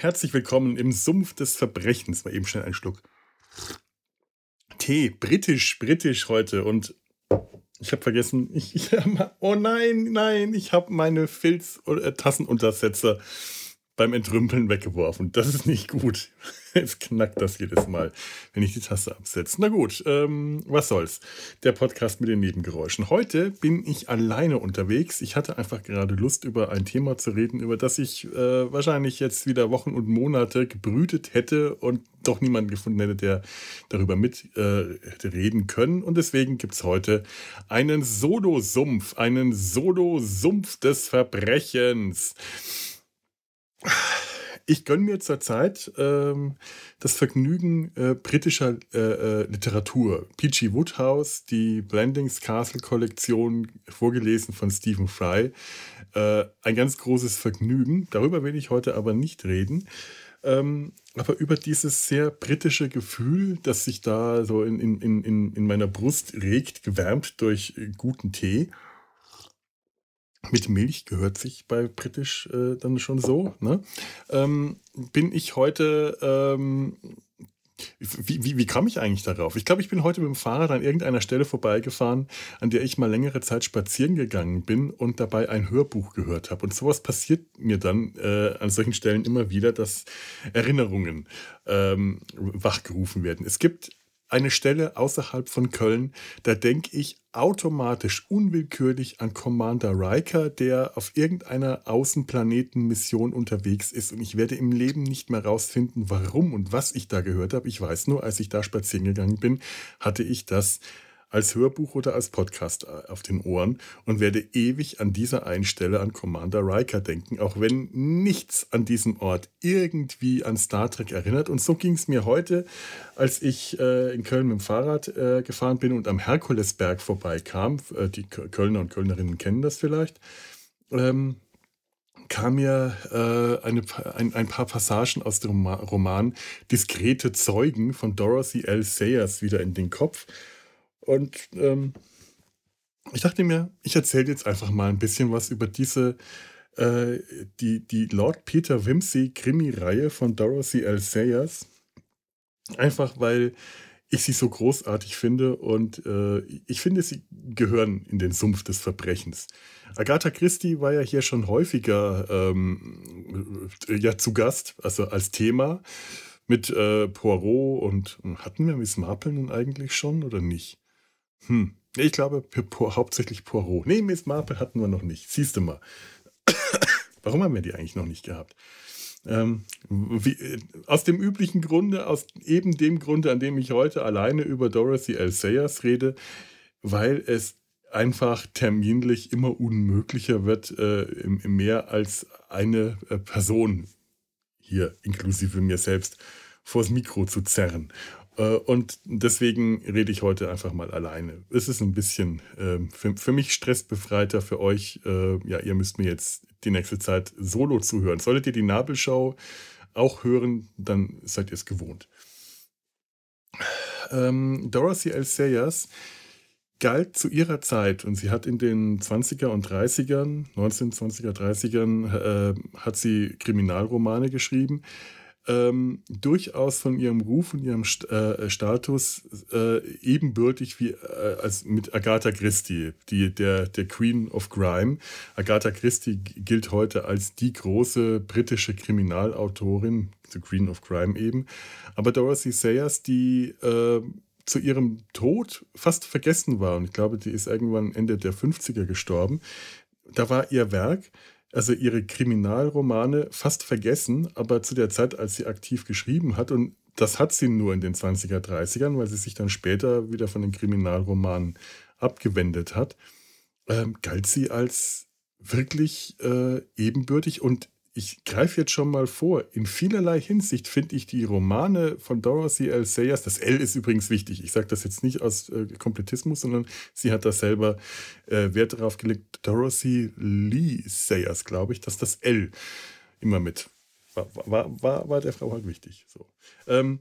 Herzlich willkommen im Sumpf des Verbrechens. Mal eben schnell einen Schluck. Tee, britisch, britisch heute. Und ich habe vergessen, ich, ich, oh nein, nein, ich habe meine Filz-Tassenuntersetzer beim Entrümpeln weggeworfen. Das ist nicht gut. Jetzt knackt das jedes Mal, wenn ich die Tasse absetze. Na gut, ähm, was soll's. Der Podcast mit den Nebengeräuschen. Heute bin ich alleine unterwegs. Ich hatte einfach gerade Lust, über ein Thema zu reden, über das ich äh, wahrscheinlich jetzt wieder Wochen und Monate gebrütet hätte und doch niemanden gefunden hätte, der darüber mit äh, hätte reden können. Und deswegen gibt's heute einen Solo-Sumpf, einen Solo-Sumpf des Verbrechens. Ich gönne mir zurzeit ähm, das Vergnügen äh, britischer äh, äh, Literatur. P.G. Woodhouse, die Blendings Castle Kollektion, vorgelesen von Stephen Fry. Äh, ein ganz großes Vergnügen. Darüber will ich heute aber nicht reden. Ähm, aber über dieses sehr britische Gefühl, das sich da so in, in, in, in meiner Brust regt, gewärmt durch guten Tee mit Milch gehört sich bei Britisch äh, dann schon so. Ne? Ähm, bin ich heute. Ähm, wie, wie, wie kam ich eigentlich darauf? Ich glaube, ich bin heute mit dem Fahrrad an irgendeiner Stelle vorbeigefahren, an der ich mal längere Zeit spazieren gegangen bin und dabei ein Hörbuch gehört habe. Und sowas passiert mir dann äh, an solchen Stellen immer wieder, dass Erinnerungen ähm, wachgerufen werden. Es gibt eine Stelle außerhalb von Köln, da denke ich automatisch unwillkürlich an Commander Riker, der auf irgendeiner Außenplanetenmission unterwegs ist. Und ich werde im Leben nicht mehr rausfinden, warum und was ich da gehört habe. Ich weiß nur, als ich da spazieren gegangen bin, hatte ich das als Hörbuch oder als Podcast äh, auf den Ohren und werde ewig an dieser einen Stelle an Commander Riker denken, auch wenn nichts an diesem Ort irgendwie an Star Trek erinnert. Und so ging es mir heute, als ich äh, in Köln mit dem Fahrrad äh, gefahren bin und am Herkulesberg vorbeikam. Äh, die Kölner und Kölnerinnen kennen das vielleicht. Ähm, kam mir äh, eine, ein, ein, paar Passagen aus dem Roman Diskrete Zeugen von Dorothy L. Sayers wieder in den Kopf. Und ähm, ich dachte mir, ich erzähle jetzt einfach mal ein bisschen was über diese, äh, die, die Lord Peter Wimsey Krimi-Reihe von Dorothy L. Sayers. Einfach weil ich sie so großartig finde und äh, ich finde, sie gehören in den Sumpf des Verbrechens. Agatha Christie war ja hier schon häufiger ähm, ja, zu Gast, also als Thema mit äh, Poirot und hatten wir Miss Marple nun eigentlich schon oder nicht? Hm. Ich glaube hauptsächlich Poirot. Nee, Miss Marple hatten wir noch nicht. Siehst du mal. Warum haben wir die eigentlich noch nicht gehabt? Ähm, wie, äh, aus dem üblichen Grunde, aus eben dem Grunde, an dem ich heute alleine über Dorothy L. Sayers rede, weil es einfach terminlich immer unmöglicher wird, äh, mehr als eine äh, Person hier, inklusive mir selbst, vors Mikro zu zerren. Äh, und deswegen rede ich heute einfach mal alleine. Es ist ein bisschen äh, für, für, mich stressbefreiter, für euch. Äh, ja, ihr müsst mir jetzt die nächste Zeit solo zuhören. Solltet ihr die Nabelschau auch hören, dann seid ihr es gewohnt. Ähm, Dorothy L. Sayers galt zu ihrer Zeit und sie hat in den 20er und 30ern, 1920er, 30ern, äh, hat sie Kriminalromane geschrieben ähm, durchaus von ihrem Ruf und ihrem St äh, Status äh, ebenbürtig wie äh, als mit Agatha Christie, die, der, der Queen of Crime. Agatha Christie gilt heute als die große britische Kriminalautorin, the Queen of Crime eben. Aber Dorothy Sayers, die äh, zu ihrem Tod fast vergessen war, und ich glaube, die ist irgendwann Ende der 50er gestorben, da war ihr Werk also ihre Kriminalromane fast vergessen, aber zu der Zeit, als sie aktiv geschrieben hat, und das hat sie nur in den 20er, 30ern, weil sie sich dann später wieder von den Kriminalromanen abgewendet hat, ähm, galt sie als wirklich äh, ebenbürtig und ich greife jetzt schon mal vor. In vielerlei Hinsicht finde ich die Romane von Dorothy L. Sayers, das L ist übrigens wichtig, ich sage das jetzt nicht aus äh, Komplettismus, sondern sie hat da selber äh, Wert darauf gelegt, Dorothy Lee Sayers, glaube ich, dass das L immer mit war, war, war, war der Frau halt wichtig. So. Ähm,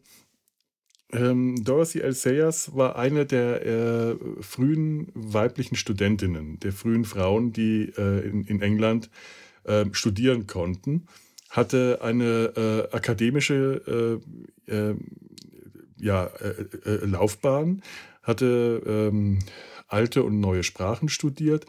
ähm, Dorothy L. Sayers war eine der äh, frühen weiblichen Studentinnen, der frühen Frauen, die äh, in, in England äh, studieren konnten. hatte eine äh, akademische äh, äh, ja, äh, äh, Laufbahn, hatte ähm, alte und neue Sprachen studiert,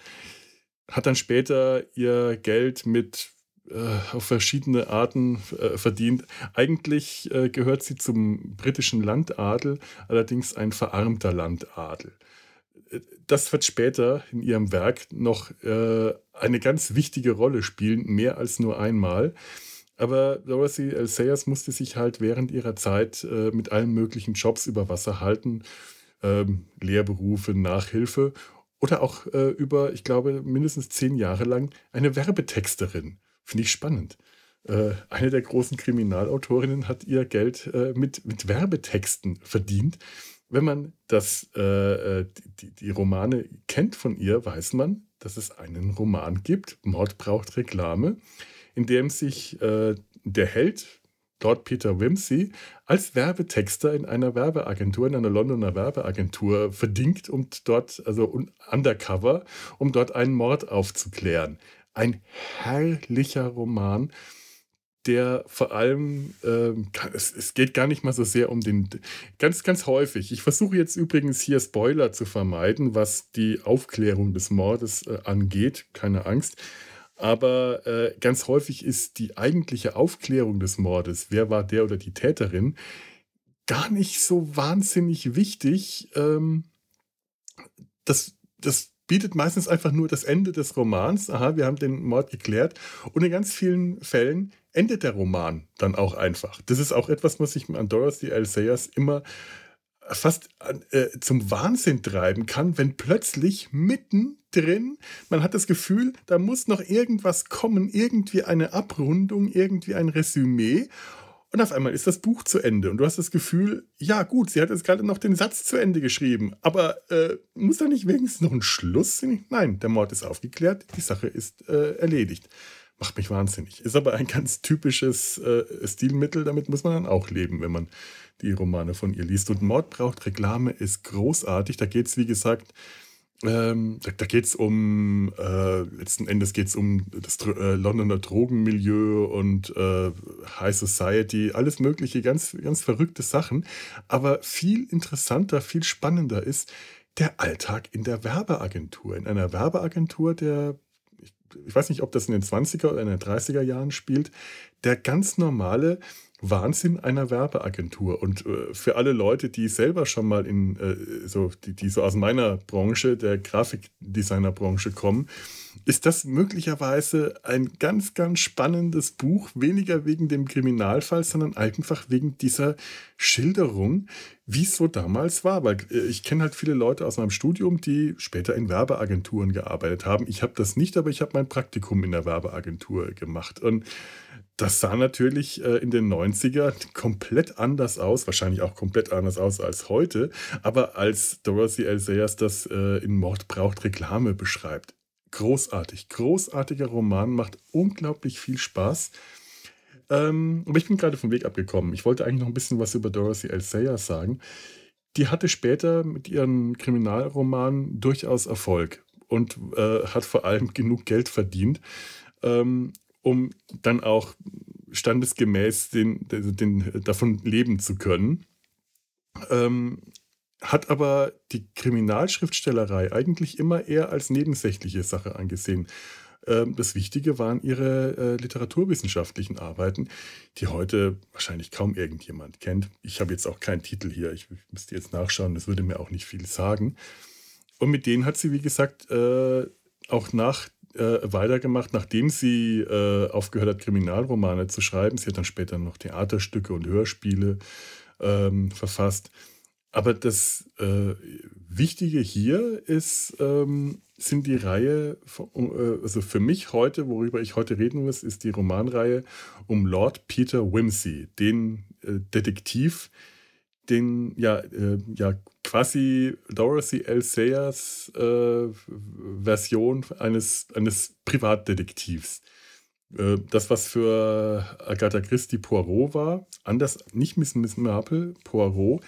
hat dann später ihr Geld mit äh, auf verschiedene Arten äh, verdient. Eigentlich äh, gehört sie zum britischen Landadel, allerdings ein verarmter Landadel. Das wird später in ihrem Werk noch eine ganz wichtige Rolle spielen, mehr als nur einmal. Aber Dorothy L. Sayers musste sich halt während ihrer Zeit mit allen möglichen Jobs über Wasser halten, ähm, Lehrberufe, Nachhilfe oder auch äh, über, ich glaube, mindestens zehn Jahre lang eine Werbetexterin. Finde ich spannend. Äh, eine der großen Kriminalautorinnen hat ihr Geld äh, mit, mit Werbetexten verdient. Wenn man das, äh, äh, die, die Romane kennt von ihr, weiß man, dass es einen Roman gibt, Mord braucht Reklame, in dem sich äh, der Held, Lord Peter Wimsey, als Werbetexter in einer Werbeagentur, in einer Londoner Werbeagentur verdingt und dort, also undercover, um dort einen Mord aufzuklären. Ein herrlicher Roman, der vor allem, äh, es, es, geht gar nicht mal so sehr um den, ganz, ganz häufig. Ich versuche jetzt übrigens hier Spoiler zu vermeiden, was die Aufklärung des Mordes äh, angeht, keine Angst. Aber äh, ganz häufig ist die eigentliche Aufklärung des Mordes, wer war der oder die Täterin, gar nicht so wahnsinnig wichtig. Ähm, das, das bietet meistens einfach nur das Ende des Romans. Aha, wir haben den Mord geklärt. Und in ganz vielen Fällen endet der Roman dann auch einfach. Das ist auch etwas, was ich an Dorothy L. Sayers immer fast äh, zum Wahnsinn treiben kann, wenn plötzlich mittendrin, man hat das Gefühl, da muss noch irgendwas kommen, irgendwie eine Abrundung, irgendwie ein Resümee. Und auf einmal ist das Buch zu Ende und du hast das Gefühl, ja gut, sie hat jetzt gerade noch den Satz zu Ende geschrieben, aber äh, muss da nicht wenigstens noch ein Schluss? Nein, der Mord ist aufgeklärt, die Sache ist äh, erledigt. Macht mich wahnsinnig. Ist aber ein ganz typisches äh, Stilmittel, damit muss man dann auch leben, wenn man die Romane von ihr liest. Und Mord braucht Reklame ist großartig. Da geht es, wie gesagt, ähm, da, da geht es um, äh, letzten Endes geht es um das äh, Londoner Drogenmilieu und äh, High Society, alles mögliche, ganz, ganz verrückte Sachen. Aber viel interessanter, viel spannender ist der Alltag in der Werbeagentur. In einer Werbeagentur, der, ich, weiß nicht, ob das in den 20er oder in den 30er Jahren spielt, der ganz normale Wahnsinn einer Werbeagentur. Und äh, für alle Leute, die selber schon mal in, äh, so, die, die so aus meiner Branche, der Grafikdesignerbranche kommen, ist das möglicherweise ein ganz, ganz spannendes Buch, weniger wegen dem Kriminalfall, sondern einfach wegen dieser Schilderung, wie es so damals war. Weil äh, ich kenne halt viele Leute aus meinem Studium, die später in Werbeagenturen gearbeitet haben. Ich habe das nicht, aber ich habe mein Praktikum in der Werbeagentur gemacht. Und das sah natürlich äh, in den 90er komplett anders aus, wahrscheinlich auch komplett anders aus als heute, aber als Dorothy L. Sayers das äh, in Mord braucht Reklame beschreibt. Großartig, großartiger Roman, macht unglaublich viel Spaß. Ähm, aber ich bin gerade vom Weg abgekommen. Ich wollte eigentlich noch ein bisschen was über Dorothy L. Sayers sagen. Die hatte später mit ihren Kriminalromanen durchaus Erfolg und äh, hat vor allem genug Geld verdient. Ähm, um dann auch standesgemäß den, den, davon leben zu können. Ähm, hat aber die Kriminalschriftstellerei eigentlich immer eher als nebensächliche Sache angesehen. Ähm, das Wichtige waren ihre äh, literaturwissenschaftlichen Arbeiten, die heute wahrscheinlich kaum irgendjemand kennt. Ich habe jetzt auch keinen Titel hier, ich müsste jetzt nachschauen, das würde mir auch nicht viel sagen. Und mit denen hat sie, wie gesagt, äh, auch nach äh, weitergemacht, nachdem sie äh, aufgehört hat, Kriminalromane zu schreiben. Sie hat dann später noch Theaterstücke und Hörspiele ähm, verfasst. Aber das äh, Wichtige hier ist, ähm, sind die Reihe, äh, also für mich heute, worüber ich heute reden muss, ist die Romanreihe um Lord Peter Wimsey, den äh, Detektiv, den ja, äh, ja quasi Dorothy L. Sayers äh, Version eines, eines Privatdetektivs. Äh, das, was für Agatha Christie Poirot war, anders, nicht Miss, Miss Marple, Poirot,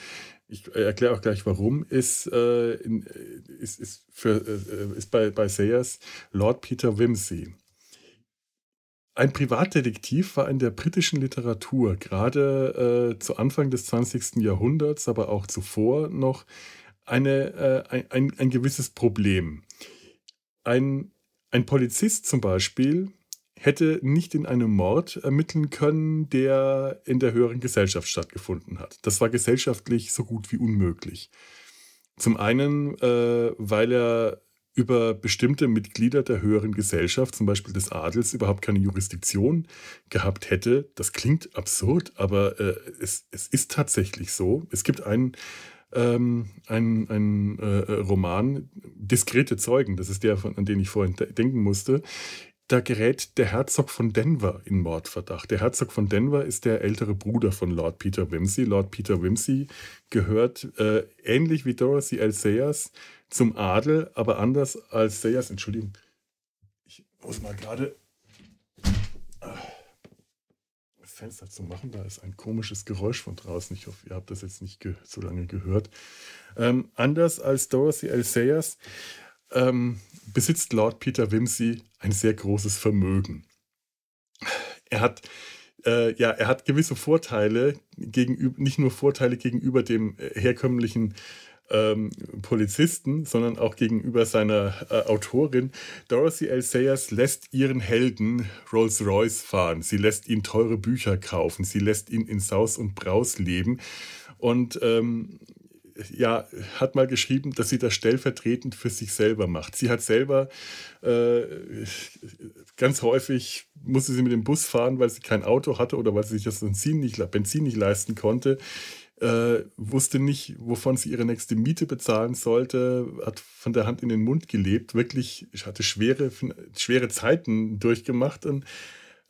ich erkläre auch gleich warum, ist, äh, in, ist, ist, für, äh, ist bei, bei Sayers Lord Peter Wimsey. Ein Privatdetektiv war in der britischen Literatur gerade äh, zu Anfang des 20. Jahrhunderts, aber auch zuvor noch eine, äh, ein, ein, gewisses Problem. Ein, ein Polizist zum Beispiel hätte nicht in einem Mord ermitteln können, der in der höheren Gesellschaft stattgefunden hat. Das war gesellschaftlich so gut wie unmöglich. Zum einen, äh, weil er über bestimmte Mitglieder der höheren Gesellschaft, zum Beispiel des Adels, überhaupt keine Jurisdiktion gehabt hätte. Das klingt absurd, aber äh, es, es ist tatsächlich so. Es gibt einen, ähm, einen, einen äh, Roman, Diskrete Zeugen, das ist der, von, an den ich vorhin denken musste. Da gerät der Herzog von Denver in Mordverdacht. Der Herzog von Denver ist der ältere Bruder von Lord Peter Wimsey. Lord Peter Wimsey gehört äh, ähnlich wie Dorothy L. Sayers zum Adel, aber anders als Sayers. Entschuldigung, ich muss mal gerade äh, das Fenster zu machen. Da ist ein komisches Geräusch von draußen. Ich hoffe, ihr habt das jetzt nicht so lange gehört. Ähm, anders als Dorothy L. Sayers ähm, besitzt Lord Peter Wimsey ein sehr großes Vermögen. Er hat äh, ja, er hat gewisse Vorteile gegenüber, nicht nur Vorteile gegenüber dem äh, herkömmlichen ähm, Polizisten, sondern auch gegenüber seiner äh, Autorin. Dorothy L. Sayers lässt ihren Helden Rolls-Royce fahren. Sie lässt ihn teure Bücher kaufen. Sie lässt ihn in Saus und Braus leben. Und ähm, ja, hat mal geschrieben, dass sie das stellvertretend für sich selber macht. Sie hat selber äh, ganz häufig musste sie mit dem Bus fahren, weil sie kein Auto hatte oder weil sie sich das Benzin nicht, Benzin nicht leisten konnte äh, wusste nicht, wovon sie ihre nächste Miete bezahlen sollte, hat von der Hand in den Mund gelebt, wirklich hatte schwere, schwere Zeiten durchgemacht und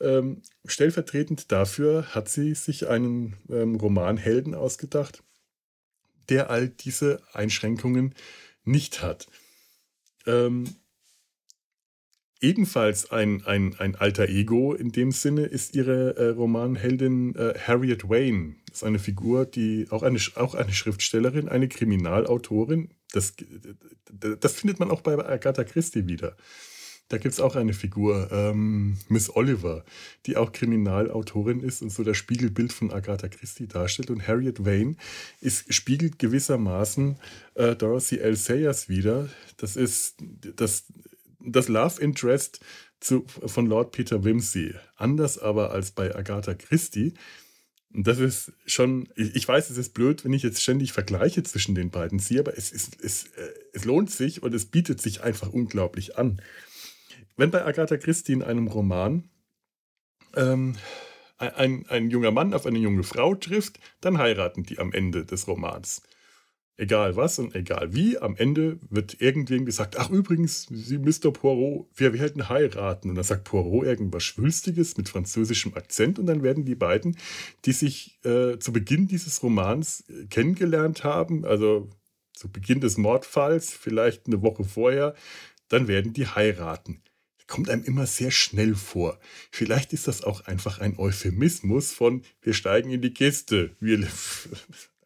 ähm, stellvertretend dafür hat sie sich einen ähm, Romanhelden ausgedacht, der all diese Einschränkungen nicht hat. Ähm, Ebenfalls ein, ein, ein alter Ego in dem Sinne ist ihre äh, Romanheldin äh, Harriet Wayne. Ist eine Figur, die auch eine, auch eine Schriftstellerin, eine Kriminalautorin. Das, das findet man auch bei Agatha Christie wieder. Da gibt es auch eine Figur, ähm, Miss Oliver, die auch Kriminalautorin ist und so das Spiegelbild von Agatha Christie darstellt. Und Harriet Wayne ist, spiegelt gewissermaßen äh, Dorothy L. Sayers wieder. Das ist das das Love Interest zu, von Lord Peter Wimsey. Anders aber als bei Agatha Christie. Das ist schon, ich weiß, es ist blöd, wenn ich jetzt ständig Vergleiche zwischen den beiden ziehe, aber es, ist, es, äh, es lohnt sich und es bietet sich einfach unglaublich an. Wenn bei Agatha Christie in einem Roman ähm, ein, ein junger Mann auf eine junge Frau trifft, dann heiraten die am Ende des Romans egal was und egal wie, am Ende wird irgendwem gesagt, ach übrigens, Sie, Mr. Poirot, wir werden heiraten. Und dann sagt Poirot irgendwas Schwülstiges mit französischem Akzent und dann werden die beiden, die sich äh, zu Beginn dieses Romans äh, kennengelernt haben, also zu Beginn des Mordfalls, vielleicht eine Woche vorher, dann werden die heiraten. Kommt einem immer sehr schnell vor. Vielleicht ist das auch einfach ein Euphemismus von wir steigen in die Kiste. Wir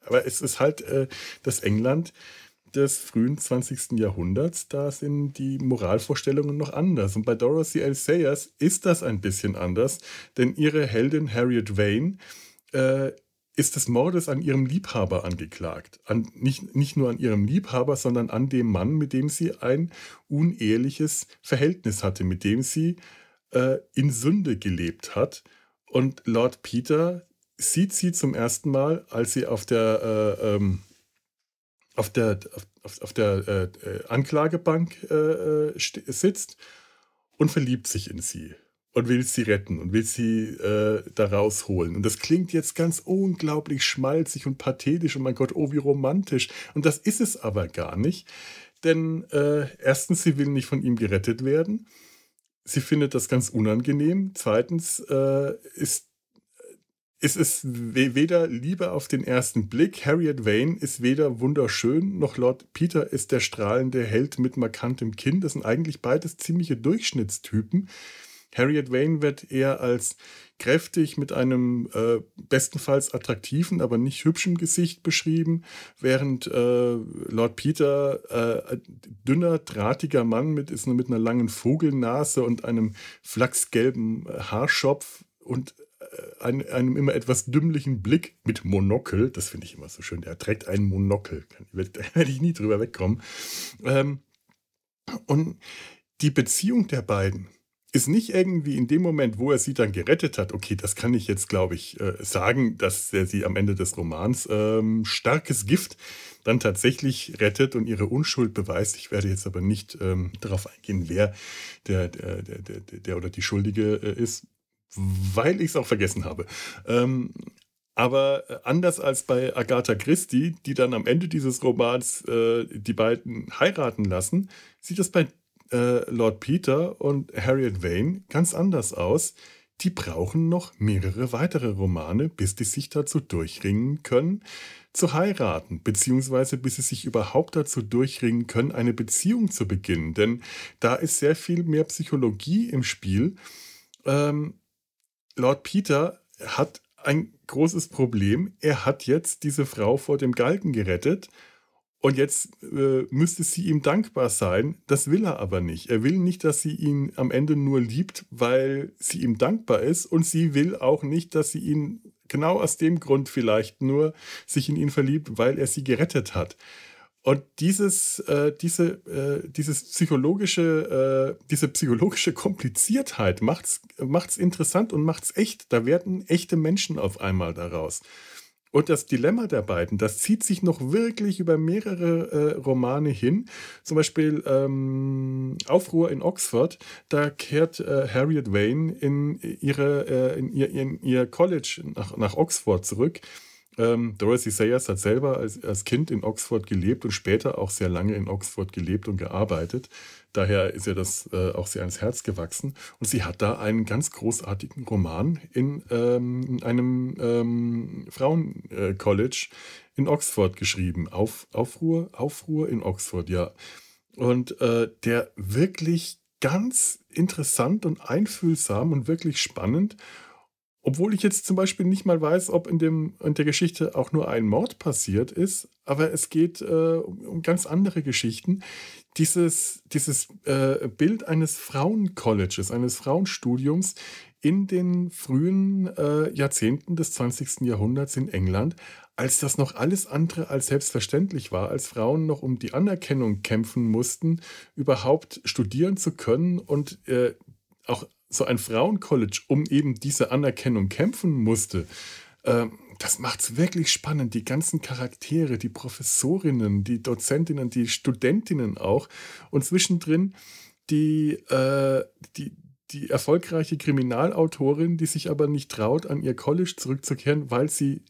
aber es ist halt äh, das England des frühen 20. Jahrhunderts, da sind die Moralvorstellungen noch anders. Und bei Dorothy L. Sayers ist das ein bisschen anders, denn ihre Heldin Harriet Vane äh, ist des Mordes an ihrem Liebhaber angeklagt. An, nicht, nicht nur an ihrem Liebhaber, sondern an dem Mann, mit dem sie ein uneheliches Verhältnis hatte, mit dem sie äh, in Sünde gelebt hat. Und Lord Peter sieht sie zum ersten Mal, als sie auf der, äh, ähm, auf der, auf, auf der äh, Anklagebank äh, äh sitzt und verliebt sich in sie und will sie retten und will sie äh, da rausholen. Und das klingt jetzt ganz unglaublich schmalzig und pathetisch und mein Gott, oh, wie romantisch. Und das ist es aber gar nicht. Denn äh, erstens, sie will nicht von ihm gerettet werden. Sie findet das ganz unangenehm. Zweitens äh, ist es ist weder Liebe auf den ersten Blick. Harriet Vane ist weder wunderschön, noch Lord Peter ist der strahlende Held mit markantem Kinn. Das sind eigentlich beides ziemliche Durchschnittstypen. Harriet Wayne wird eher als kräftig mit einem äh, bestenfalls attraktiven, aber nicht hübschen Gesicht beschrieben, während äh, Lord Peter äh, dünner, drahtiger Mann mit ist mit einer langen Vogelnase und einem flachsgelben Haarschopf und äh, einem, immer etwas dümmlichen Blick mit Monokel. Das finde ich immer so schön. Er trägt einen Monokel. Da werde ich nie drüber wegkommen. Ähm, und die Beziehung der beiden ist nicht irgendwie in dem Moment, wo er sie dann gerettet hat, okay, das kann ich jetzt, glaube ich, äh, sagen, dass er sie am Ende des Romans ähm, starkes Gift dann tatsächlich rettet und ihre Unschuld beweist. Ich werde jetzt aber nicht ähm, darauf eingehen, wer der, der, der, der, der oder die Schuldige äh, ist, weil ich es auch vergessen habe. Ähm, aber äh, anders als bei Agatha Christie, die dann am Ende dieses Romans äh, die beiden heiraten lassen, sieht das bei äh, Lord Peter und Harriet Vane ganz anders aus. Die brauchen noch mehrere weitere Romane, bis die sich dazu durchringen können, zu heiraten, beziehungsweise bis sie sich überhaupt dazu durchringen können, eine Beziehung zu beginnen. Denn da ist sehr viel mehr Psychologie im Spiel. Ähm, Lord Peter hat ein großes Problem. Er hat jetzt diese Frau vor dem Galgen gerettet und jetzt äh, müsste sie ihm dankbar sein. Das will er aber nicht. Er will nicht, dass sie ihn am Ende nur liebt, weil sie ihm dankbar ist. Und sie will auch nicht, dass sie ihn genau aus dem Grund vielleicht nur sich in ihn verliebt, weil er sie gerettet hat. Und dieses, äh, diese, äh, dieses psychologische, äh, diese psychologische Kompliziertheit macht's, macht's interessant und macht's echt. Da werden echte Menschen auf einmal daraus. Und das Dilemma der beiden, das zieht sich noch wirklich über mehrere äh, Romane hin. Zum Beispiel ähm, Aufruhr in Oxford, da kehrt äh, Harriet Wayne in, ihre, äh, in, ihr, in ihr College nach, nach Oxford zurück. Ähm, Dorothy Sayers hat selber als, als Kind in Oxford gelebt und später auch sehr lange in Oxford gelebt und gearbeitet. Daher ist ihr das äh, auch sehr ans Herz gewachsen. Und sie hat da einen ganz großartigen Roman in, ähm, in einem ähm, Frauencollege äh, in Oxford geschrieben. Auf, Aufruhr, Aufruhr in Oxford, ja. Und äh, der wirklich ganz interessant und einfühlsam und wirklich spannend obwohl ich jetzt zum Beispiel nicht mal weiß, ob in, dem, in der Geschichte auch nur ein Mord passiert ist, aber es geht äh, um, um, ganz andere Geschichten. Dieses, dieses äh, Bild eines Frauencolleges, eines Frauenstudiums in den frühen äh, Jahrzehnten des 20. Jahrhunderts in England, als das noch alles andere als selbstverständlich war, als Frauen noch um die Anerkennung kämpfen mussten, überhaupt studieren zu können und äh, auch so ein Frauencollege um eben diese Anerkennung kämpfen musste, äh, das es wirklich spannend. Die ganzen Charaktere, die Professorinnen, die Dozentinnen, die Studentinnen auch. Und zwischendrin die, äh, die, die erfolgreiche Kriminalautorin, die sich aber nicht traut, an ihr College zurückzukehren, weil sie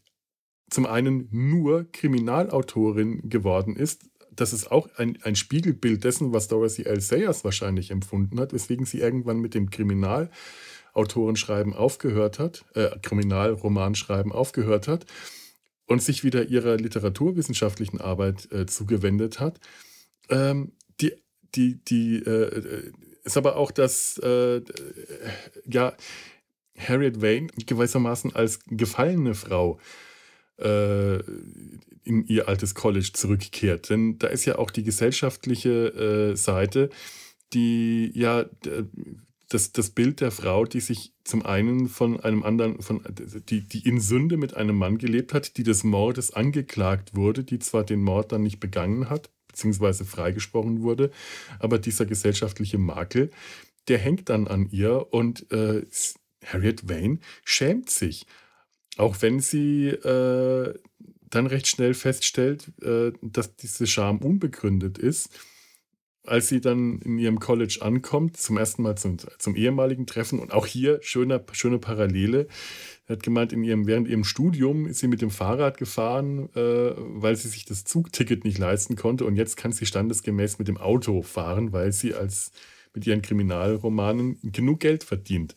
zum einen nur Kriminalautorin geworden ist, das ist auch ein, ein Spiegelbild dessen, was Dorothy L. Sayers wahrscheinlich empfunden hat, weswegen sie irgendwann mit dem Kriminalautorenschreiben aufgehört hat, äh, Kriminalromanschreiben aufgehört hat und sich wieder ihrer literaturwissenschaftlichen Arbeit äh, zugewendet hat. Ähm, die, die, die, äh, ist aber auch das, äh, ja, Harriet Wayne gewissermaßen als gefallene Frau äh, in ihr altes College zurückkehrt. Denn da ist ja auch die gesellschaftliche äh, Seite, die ja das, das Bild der Frau, die sich zum einen von einem anderen, von, die, die in Sünde mit einem Mann gelebt hat, die des Mordes angeklagt wurde, die zwar den Mord dann nicht begangen hat, beziehungsweise freigesprochen wurde, aber dieser gesellschaftliche Makel, der hängt dann an ihr und äh, Harriet Wayne schämt sich. Auch wenn sie äh, dann recht schnell feststellt, äh, dass diese Scham unbegründet ist, als sie dann in ihrem College ankommt, zum ersten Mal zum, zum ehemaligen Treffen und auch hier schöne, schöne Parallele. Hat gemeint, in ihrem, während ihrem Studium ist sie mit dem Fahrrad gefahren, äh, weil sie sich das Zugticket nicht leisten konnte und jetzt kann sie standesgemäß mit dem Auto fahren, weil sie als mit ihren Kriminalromanen genug Geld verdient.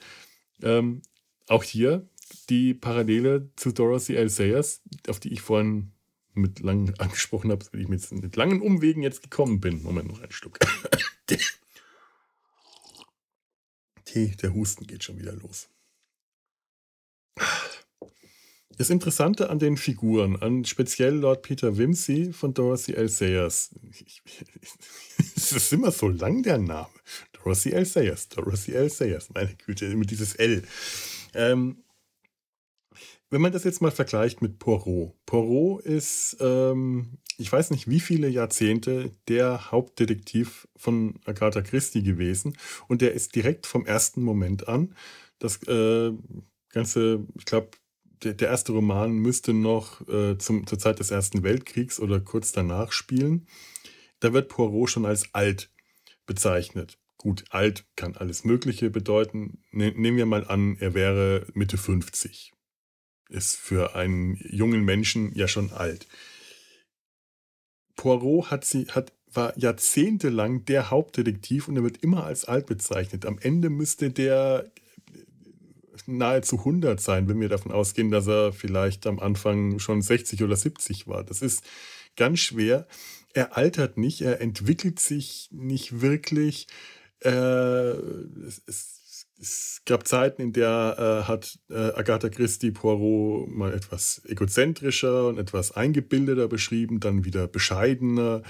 Ähm, auch hier die Parallele zu Dorothy L. Sayers, auf die ich vorhin mit lang angesprochen habe, weil ich mit, mit langen Umwegen jetzt gekommen bin. Moment, noch ein Stück. Tee der Husten geht schon wieder los. Das Interessante an den Figuren, an speziell Lord Peter Wimsey von Dorothy L. Sayers, es ist immer so lang der Name. Dorothy L. Sayers, Dorothy L. Sayers, meine Güte, immer dieses L. Ähm, wenn man das jetzt mal vergleicht mit Poirot. Poirot ist, ähm, ich weiß nicht wie viele Jahrzehnte, der Hauptdetektiv von Agatha Christie gewesen. Und der ist direkt vom ersten Moment an. Das äh, Ganze, ich glaube, der, der, erste Roman müsste noch äh, zum, zur Zeit des Ersten Weltkriegs oder kurz danach spielen. Da wird Poirot schon als alt bezeichnet. Gut, alt kann alles Mögliche bedeuten. Ne, nehmen wir mal an, er wäre Mitte 50 ist für einen jungen Menschen ja schon alt. Poirot hat sie, hat, war jahrzehntelang der Hauptdetektiv und er wird immer als alt bezeichnet. Am Ende müsste der nahezu 100 sein, wenn wir davon ausgehen, dass er vielleicht am Anfang schon 60 oder 70 war. Das ist ganz schwer. Er altert nicht, er entwickelt sich nicht wirklich. Äh, es, es es gab Zeiten, in der äh, hat äh, Agatha Christie Poirot mal etwas egozentrischer und etwas eingebildeter beschrieben, dann wieder bescheidener.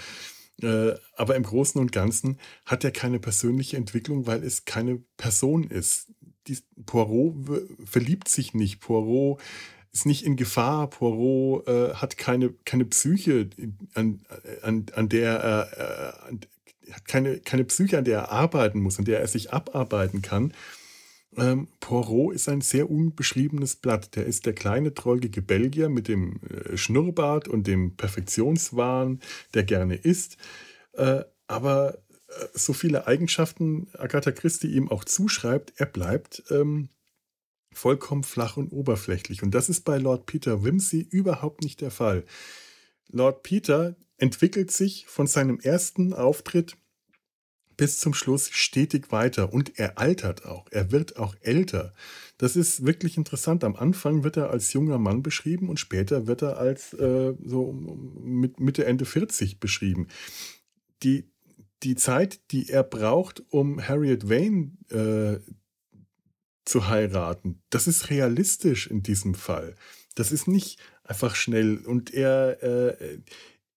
Äh, aber im Großen und Ganzen hat er keine persönliche Entwicklung, weil es keine Person ist. Die, Poirot verliebt sich nicht. Poirot ist nicht in Gefahr. Poirot äh, hat keine, keine Psyche, an, an, an der er, äh, hat keine, keine Psyche, an der er arbeiten muss, an der er sich abarbeiten kann. Ähm, Poirot ist ein sehr unbeschriebenes Blatt. Der ist der kleine, trollgige Belgier mit dem äh, Schnurrbart und dem Perfektionswahn, der gerne isst. Äh, aber äh, so viele Eigenschaften Agatha Christie ihm auch zuschreibt, er bleibt ähm, vollkommen flach und oberflächlich. Und das ist bei Lord Peter Wimsey überhaupt nicht der Fall. Lord Peter entwickelt sich von seinem ersten Auftritt bis zum Schluss stetig weiter und er altert auch. Er wird auch älter. Das ist wirklich interessant. Am Anfang wird er als junger Mann beschrieben und später wird er als äh, so mit Mitte, Ende 40 beschrieben. Die, die Zeit, die er braucht, um Harriet Wayne äh, zu heiraten, das ist realistisch in diesem Fall. Das ist nicht einfach schnell. Und er, äh,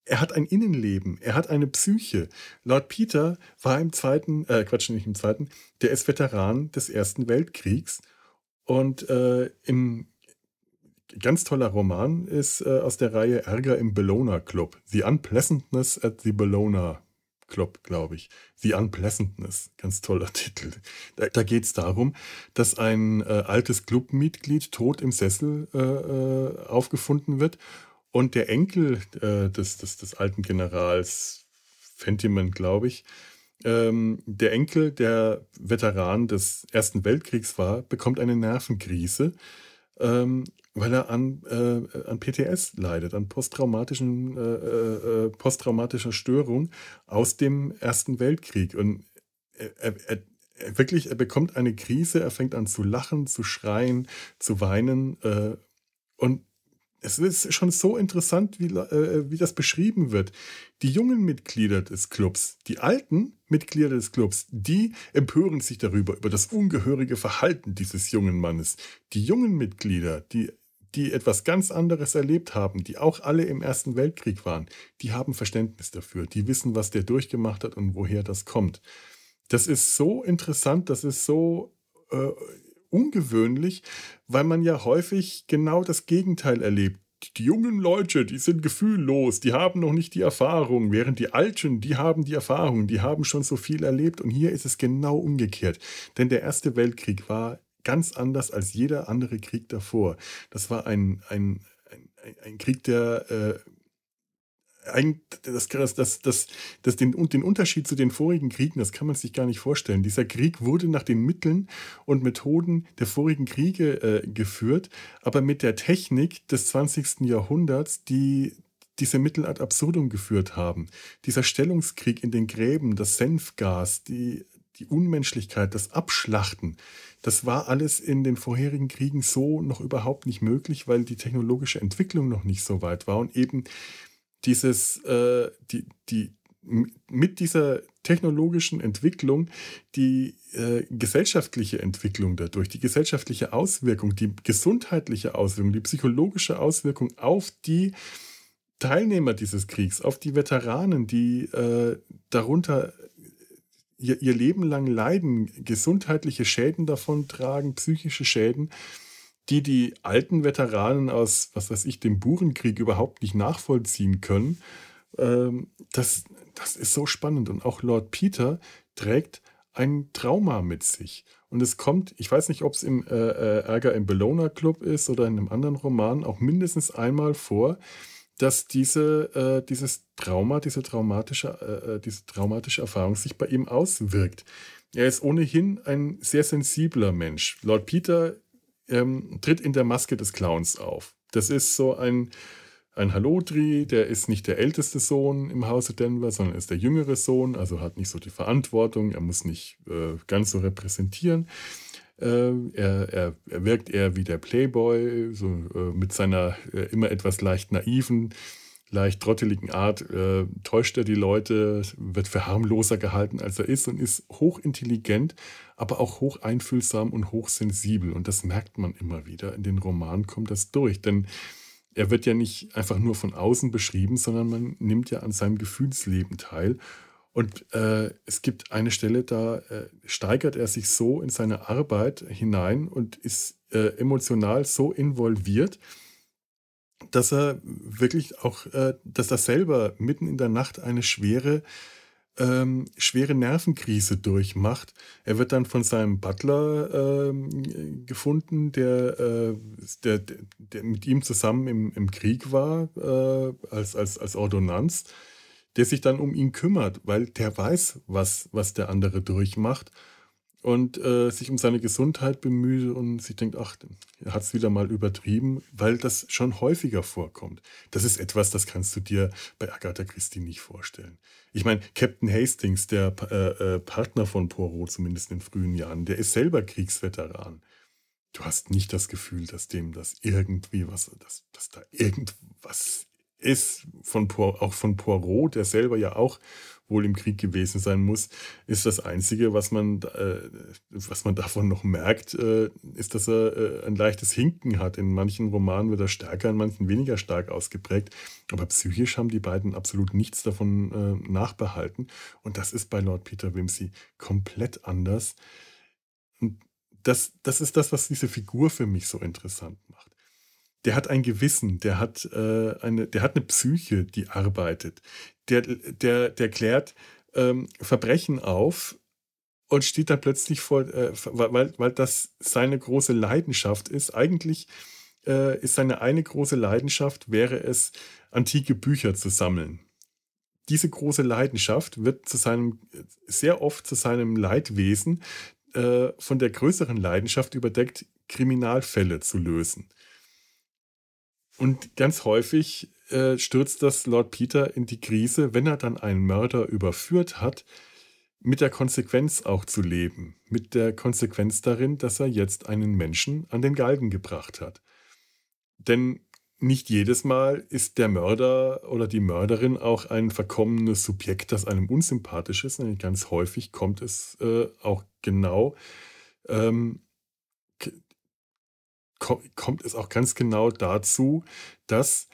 er hat ein Innenleben, er hat eine Psyche. Lord Peter war im zweiten, äh, Quatsch, nicht im zweiten, der ist Veteran des Ersten Weltkriegs und äh, in ganz toller Roman ist äh, aus der Reihe Ärger im Bellona Club. The Unpleasantness at the Bellona Club, glaube ich. The Unpleasantness, ganz toller Titel. Da, da geht es darum, dass ein äh, altes Clubmitglied tot im Sessel äh, äh aufgefunden wird und der Enkel äh, des, des, des alten Generals Fentiman, glaube ich, ähm, der Enkel, der Veteran des Ersten Weltkriegs war, bekommt eine Nervenkrise, ähm, weil er an, äh, an PTS leidet, an posttraumatischen, äh, äh, äh, posttraumatischer Störung aus dem Ersten Weltkrieg. Und er, er, er, wirklich, er bekommt eine Krise, er fängt an zu lachen, zu schreien, zu weinen. Äh, und es ist schon so interessant, wie, äh, wie das beschrieben wird. Die jungen Mitglieder des Clubs, die alten Mitglieder des Clubs, die empören sich darüber, über das ungehörige Verhalten dieses jungen Mannes. Die jungen Mitglieder, die, die etwas ganz anderes erlebt haben, die auch alle im Ersten Weltkrieg waren, die haben Verständnis dafür. Die wissen, was der durchgemacht hat und woher das kommt. Das ist so interessant, das ist so äh, ungewöhnlich, weil man ja häufig genau das Gegenteil erlebt. Die jungen Leute, die sind gefühllos, die haben noch nicht die Erfahrung, während die Alten, die haben die Erfahrung, die haben schon so viel erlebt. Und hier ist es genau umgekehrt. Denn der Erste Weltkrieg war ganz anders als jeder andere Krieg davor. Das war ein, ein, ein, ein Krieg, der äh, das, das, das, das, den, den Unterschied zu den vorigen Kriegen, das kann man sich gar nicht vorstellen. Dieser Krieg wurde nach den Mitteln und Methoden der vorigen Kriege äh, geführt, aber mit der Technik des 20. Jahrhunderts, die diese Mittel ad absurdum geführt haben. Dieser Stellungskrieg in den Gräben, das Senfgas, die, die Unmenschlichkeit, das Abschlachten, das war alles in den vorherigen Kriegen so noch überhaupt nicht möglich, weil die technologische Entwicklung noch nicht so weit war und eben dieses, äh, die, die, mit dieser technologischen Entwicklung die äh, gesellschaftliche Entwicklung dadurch, die gesellschaftliche Auswirkung, die gesundheitliche Auswirkung, die psychologische Auswirkung auf die Teilnehmer dieses Kriegs, auf die Veteranen, die äh, darunter ihr, ihr Leben lang leiden, gesundheitliche Schäden davon tragen, psychische Schäden, die die alten Veteranen aus, was weiß ich, dem Burenkrieg überhaupt nicht nachvollziehen können. Ähm, das, das ist so spannend. Und auch Lord Peter trägt ein Trauma mit sich. Und es kommt, ich weiß nicht, ob es im äh, äh, Ärger im Bellona Club ist oder in einem anderen Roman, auch mindestens einmal vor, dass diese, äh, dieses Trauma, diese traumatische, äh, äh, diese traumatische Erfahrung sich bei ihm auswirkt. Er ist ohnehin ein sehr sensibler Mensch. Lord Peter ähm, tritt in der Maske des Clowns auf. Das ist so ein, ein Halodri, der ist nicht der älteste Sohn im Hause Denver, sondern ist der jüngere Sohn, also hat nicht so die Verantwortung, er muss nicht äh, ganz so repräsentieren. Äh, er, er, er, wirkt eher wie der Playboy, so äh, mit seiner äh, immer etwas leicht naiven, leicht trotteligen Art äh, täuscht er die Leute, wird für harmloser gehalten, als er ist und ist hochintelligent, aber auch hocheinfühlsam und hochsensibel. Und das merkt man immer wieder. In den Romanen kommt das durch, denn er wird ja nicht einfach nur von außen beschrieben, sondern man nimmt ja an seinem Gefühlsleben teil. Und äh, es gibt eine Stelle, da äh, steigert er sich so in seine Arbeit hinein und ist äh, emotional so involviert, dass er wirklich auch, äh, dass er selber mitten in der Nacht eine schwere, ähm, schwere Nervenkrise durchmacht. Er wird dann von seinem Butler ähm, gefunden, der, äh, der, der, mit ihm zusammen im, im Krieg war, äh, als, als, als Ordonnanz der sich dann um ihn kümmert, weil der weiß, was, was der andere durchmacht und äh, sich um seine Gesundheit bemüht und sich denkt, ach, er hat es wieder mal übertrieben, weil das schon häufiger vorkommt. Das ist etwas, das kannst du dir bei Agatha Christie nicht vorstellen. Ich meine, Captain Hastings, der äh, äh, Partner von Poirot, zumindest in frühen Jahren, der ist selber Kriegsveteran. Du hast nicht das Gefühl, dass dem das irgendwie was, dass, dass da irgendwas ist von auch von Poirot, der selber ja auch wohl im Krieg gewesen sein muss, ist das Einzige, was man, äh, was man davon noch merkt, äh, ist, dass er äh, ein leichtes Hinken hat. In manchen Romanen wird er stärker, in manchen weniger stark ausgeprägt. Aber psychisch haben die beiden absolut nichts davon äh, nachbehalten. Und das ist bei Lord Peter Wimsey komplett anders. Und das, das ist das, was diese Figur für mich so interessant macht der hat ein Gewissen, der hat, äh, eine, der hat eine Psyche, die arbeitet. Der, der, der klärt ähm, Verbrechen auf und steht dann plötzlich vor, äh, weil, weil das seine große Leidenschaft ist. Eigentlich äh, ist seine eine große Leidenschaft, wäre es, antike Bücher zu sammeln. Diese große Leidenschaft wird zu seinem, sehr oft zu seinem Leidwesen äh, von der größeren Leidenschaft überdeckt, Kriminalfälle zu lösen. Und ganz häufig äh, stürzt das Lord Peter in die Krise, wenn er dann einen Mörder überführt hat, mit der Konsequenz auch zu leben. Mit der Konsequenz darin, dass er jetzt einen Menschen an den Galgen gebracht hat. Denn nicht jedes Mal ist der Mörder oder die Mörderin auch ein verkommenes Subjekt, das einem unsympathisch ist. Nämlich ganz häufig kommt es äh, auch genau ähm, kommt es auch ganz genau dazu, dass,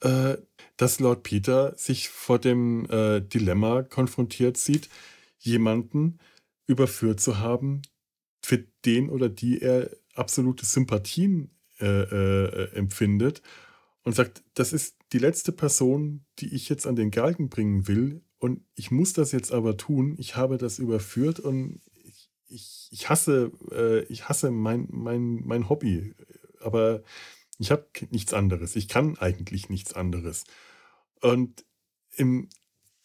äh, dass Lord Peter sich vor dem äh, Dilemma konfrontiert sieht, jemanden überführt zu haben, für den oder die er absolute Sympathien äh, äh, empfindet und sagt, das ist die letzte Person, die ich jetzt an den Galgen bringen will und ich muss das jetzt aber tun. Ich habe das überführt und ich, ich hasse, äh, ich hasse mein, mein, mein Hobby, aber ich habe nichts anderes. Ich kann eigentlich nichts anderes. Und im,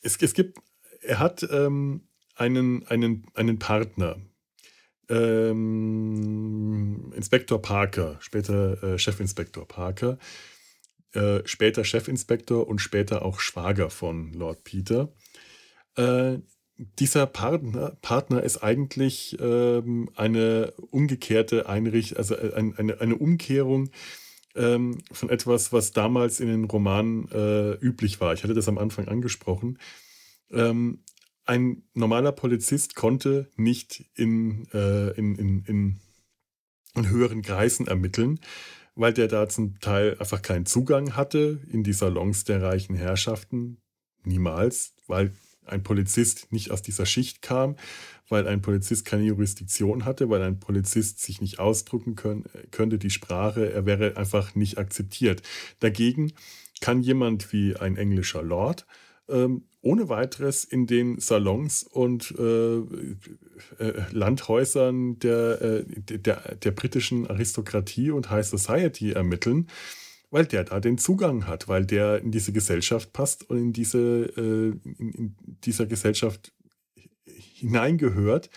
es, es gibt, er hat ähm, einen, einen, einen Partner, ähm, Inspektor Parker, später äh, Chefinspektor Parker, äh, später Chefinspektor und später auch Schwager von Lord Peter. Äh, dieser Partner, Partner ist eigentlich ähm, eine umgekehrte Einrichtung, also äh, ein, eine, eine Umkehrung ähm, von etwas, was damals in den Romanen äh, üblich war. Ich hatte das am Anfang angesprochen. Ähm, ein normaler Polizist konnte nicht in, äh, in, in, in, in höheren Kreisen ermitteln, weil der da zum Teil einfach keinen Zugang hatte in die Salons der reichen Herrschaften. Niemals, weil ein Polizist nicht aus dieser Schicht kam, weil ein Polizist keine Jurisdiktion hatte, weil ein Polizist sich nicht ausdrücken können, könnte, die Sprache, er wäre einfach nicht akzeptiert. Dagegen kann jemand wie ein englischer Lord ähm, ohne weiteres in den Salons und äh, äh, Landhäusern der, äh, der, der britischen Aristokratie und High Society ermitteln, weil der da den Zugang hat, weil der in diese Gesellschaft passt und in diese äh, in, in dieser Gesellschaft hineingehört.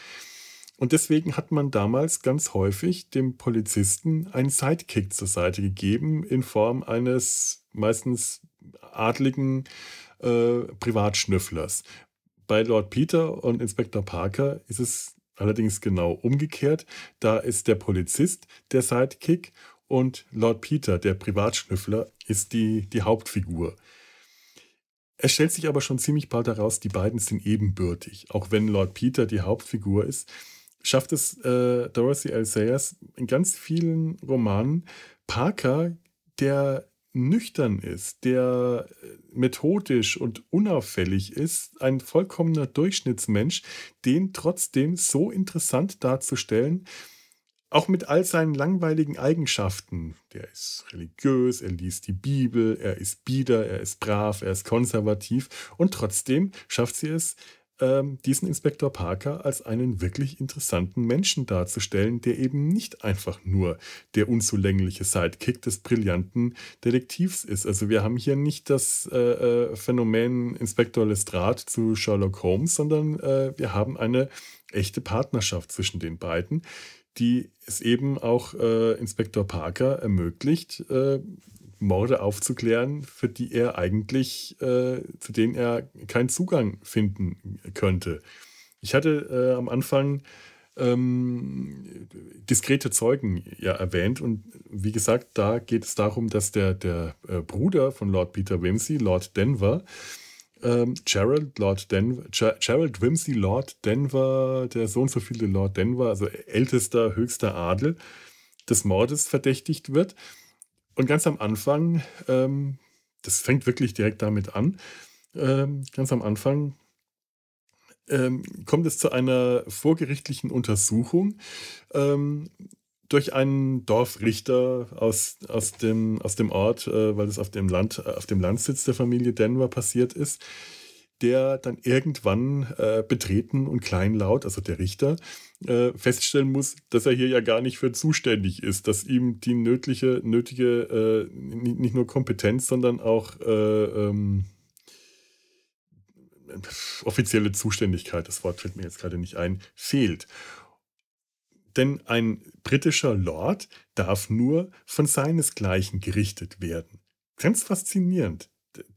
Und deswegen hat man damals ganz häufig dem Polizisten einen Sidekick zur Seite gegeben in Form eines meistens adligen äh, Privatschnüfflers. Bei Lord Peter und Inspektor Parker ist es allerdings genau umgekehrt. Da ist der Polizist der Sidekick und Lord Peter, der Privatschnüffler, ist die, die Hauptfigur. Es stellt sich aber schon ziemlich bald heraus, die beiden sind ebenbürtig. Auch wenn Lord Peter die Hauptfigur ist, schafft es äh, Dorothy L. Sayers in ganz vielen Romanen, Parker, der nüchtern ist, der äh, methodisch und unauffällig ist, ein vollkommener Durchschnittsmensch, den trotzdem so interessant darzustellen, auch mit all seinen langweiligen Eigenschaften. Der ist religiös, er liest die Bibel, er ist bieder, er ist brav, er ist konservativ und trotzdem schafft sie es, ähm, diesen Inspektor Parker als einen wirklich interessanten Menschen darzustellen, der eben nicht einfach nur der unzulängliche Sidekick des brillanten Detektivs ist. Also wir haben hier nicht das äh, äh Phänomen Inspektor Lestrade zu Sherlock Holmes, sondern äh, wir haben eine echte Partnerschaft zwischen den beiden, die es eben auch äh, Inspektor Parker ermöglicht, äh, Morde aufzuklären, für die er eigentlich, äh, zu denen er keinen Zugang finden könnte. Ich hatte äh, am Anfang ähm, diskrete Zeugen ja erwähnt und wie gesagt, da geht es darum, dass der, der äh, Bruder von Lord Peter Wimsey, Lord Denver, ähm, Gerald, Lord Denver, Gerald Wimsey, Lord Denver, der Sohn so viele Lord Denver, also ältester, höchster Adel, des Mordes verdächtigt wird. Und ganz am Anfang, ähm, das fängt wirklich direkt damit an, ähm, ganz am Anfang ähm, kommt es zu einer vorgerichtlichen Untersuchung ähm, durch einen Dorfrichter aus, aus, dem, aus dem Ort, äh, weil es auf dem, Land, auf dem Landsitz der Familie Denver passiert ist der dann irgendwann äh, betreten und kleinlaut, also der Richter, äh, feststellen muss, dass er hier ja gar nicht für zuständig ist, dass ihm die nötige, nötige äh, nicht nur Kompetenz, sondern auch äh, ähm, offizielle Zuständigkeit, das Wort fällt mir jetzt gerade nicht ein, fehlt. Denn ein britischer Lord darf nur von seinesgleichen gerichtet werden. Ganz faszinierend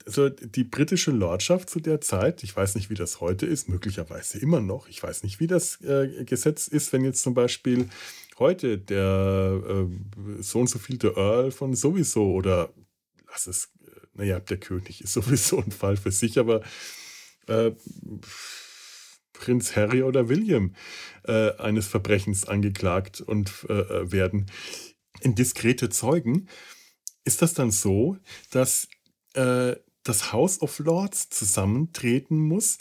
also die britische Lordschaft zu der Zeit, ich weiß nicht, wie das heute ist, möglicherweise immer noch. Ich weiß nicht, wie das äh, Gesetz ist, wenn jetzt zum Beispiel heute der äh, so und so viel der Earl von sowieso oder lass es, äh, naja, der König ist sowieso ein Fall für sich, aber äh, Prinz Harry oder William äh, eines Verbrechens angeklagt und äh, werden. In diskrete Zeugen ist das dann so, dass äh, das House of Lords zusammentreten muss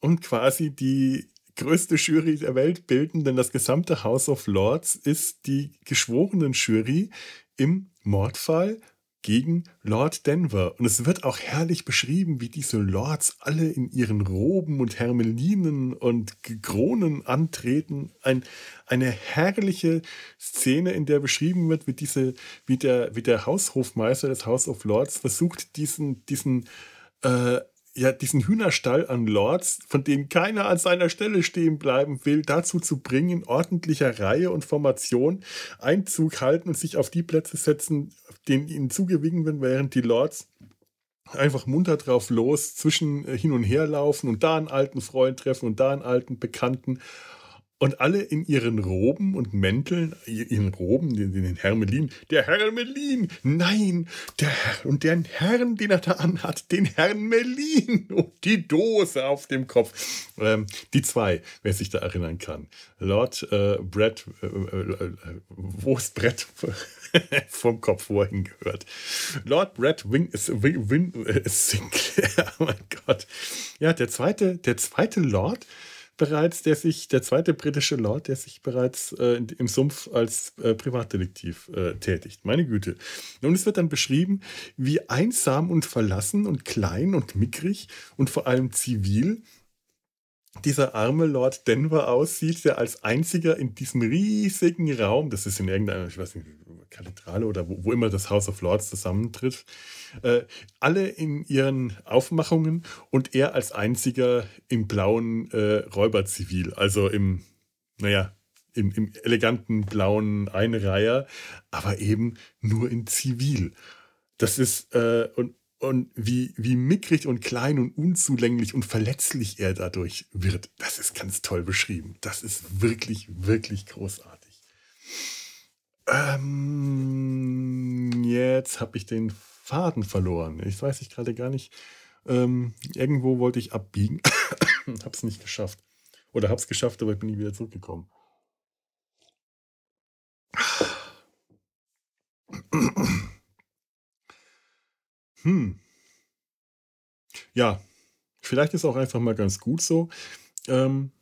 und quasi die größte Jury der Welt bilden, denn das gesamte House of Lords ist die geschworenen Jury im Mordfall gegen Lord Denver. Und es wird auch herrlich beschrieben, wie diese Lords alle in ihren Roben und Hermelinen und Kronen antreten. Ein, eine herrliche Szene, in der beschrieben wird, wie, diese, wie, der, wie der Haushofmeister des House of Lords versucht, diesen, diesen äh, ja, diesen Hühnerstall an Lords, von denen keiner an seiner Stelle stehen bleiben will, dazu zu bringen, ordentlicher Reihe und Formation Einzug halten und sich auf die Plätze setzen, denen ihnen zugewiesen werden, während die Lords einfach munter drauf los, zwischen äh, hin und her laufen und da einen alten Freund treffen und da einen alten Bekannten. Und alle in ihren Roben und Mänteln, ihren Roben, den, den Hermelin, der Hermelin, nein, der Herr, und den Herrn, den er da anhat, den Herrn Melin und die Dose auf dem Kopf. Ähm, die zwei, wer sich da erinnern kann. Lord äh, Brett, äh, äh, wo ist Brett vom Kopf vorhin gehört? Lord Brett Wing, Wing, Wing äh, Sinclair, oh mein Gott. Ja, der zweite, der zweite Lord, bereits, der sich, der zweite britische Lord, der sich bereits äh, im Sumpf als äh, Privatdetektiv äh, tätigt. Meine Güte. Und es wird dann beschrieben, wie einsam und verlassen und klein und mickrig und vor allem zivil dieser arme Lord Denver aussieht, der als einziger in diesem riesigen Raum, das ist in irgendeiner, ich weiß nicht, Kathedrale oder wo, wo immer das House of Lords zusammentritt, äh, alle in ihren Aufmachungen und er als einziger im blauen äh, Räuberzivil, also im, naja, im, im eleganten blauen Einreiher, aber eben nur in Zivil. Das ist, äh, und und wie, wie mickrig und klein und unzulänglich und verletzlich er dadurch wird, das ist ganz toll beschrieben. Das ist wirklich, wirklich großartig. Ähm, jetzt habe ich den Faden verloren. Ich weiß ich gerade gar nicht. Ähm, irgendwo wollte ich abbiegen. habe es nicht geschafft. Oder habe es geschafft, aber ich bin nie wieder zurückgekommen. Hm. Ja, vielleicht ist auch einfach mal ganz gut so. Ähm,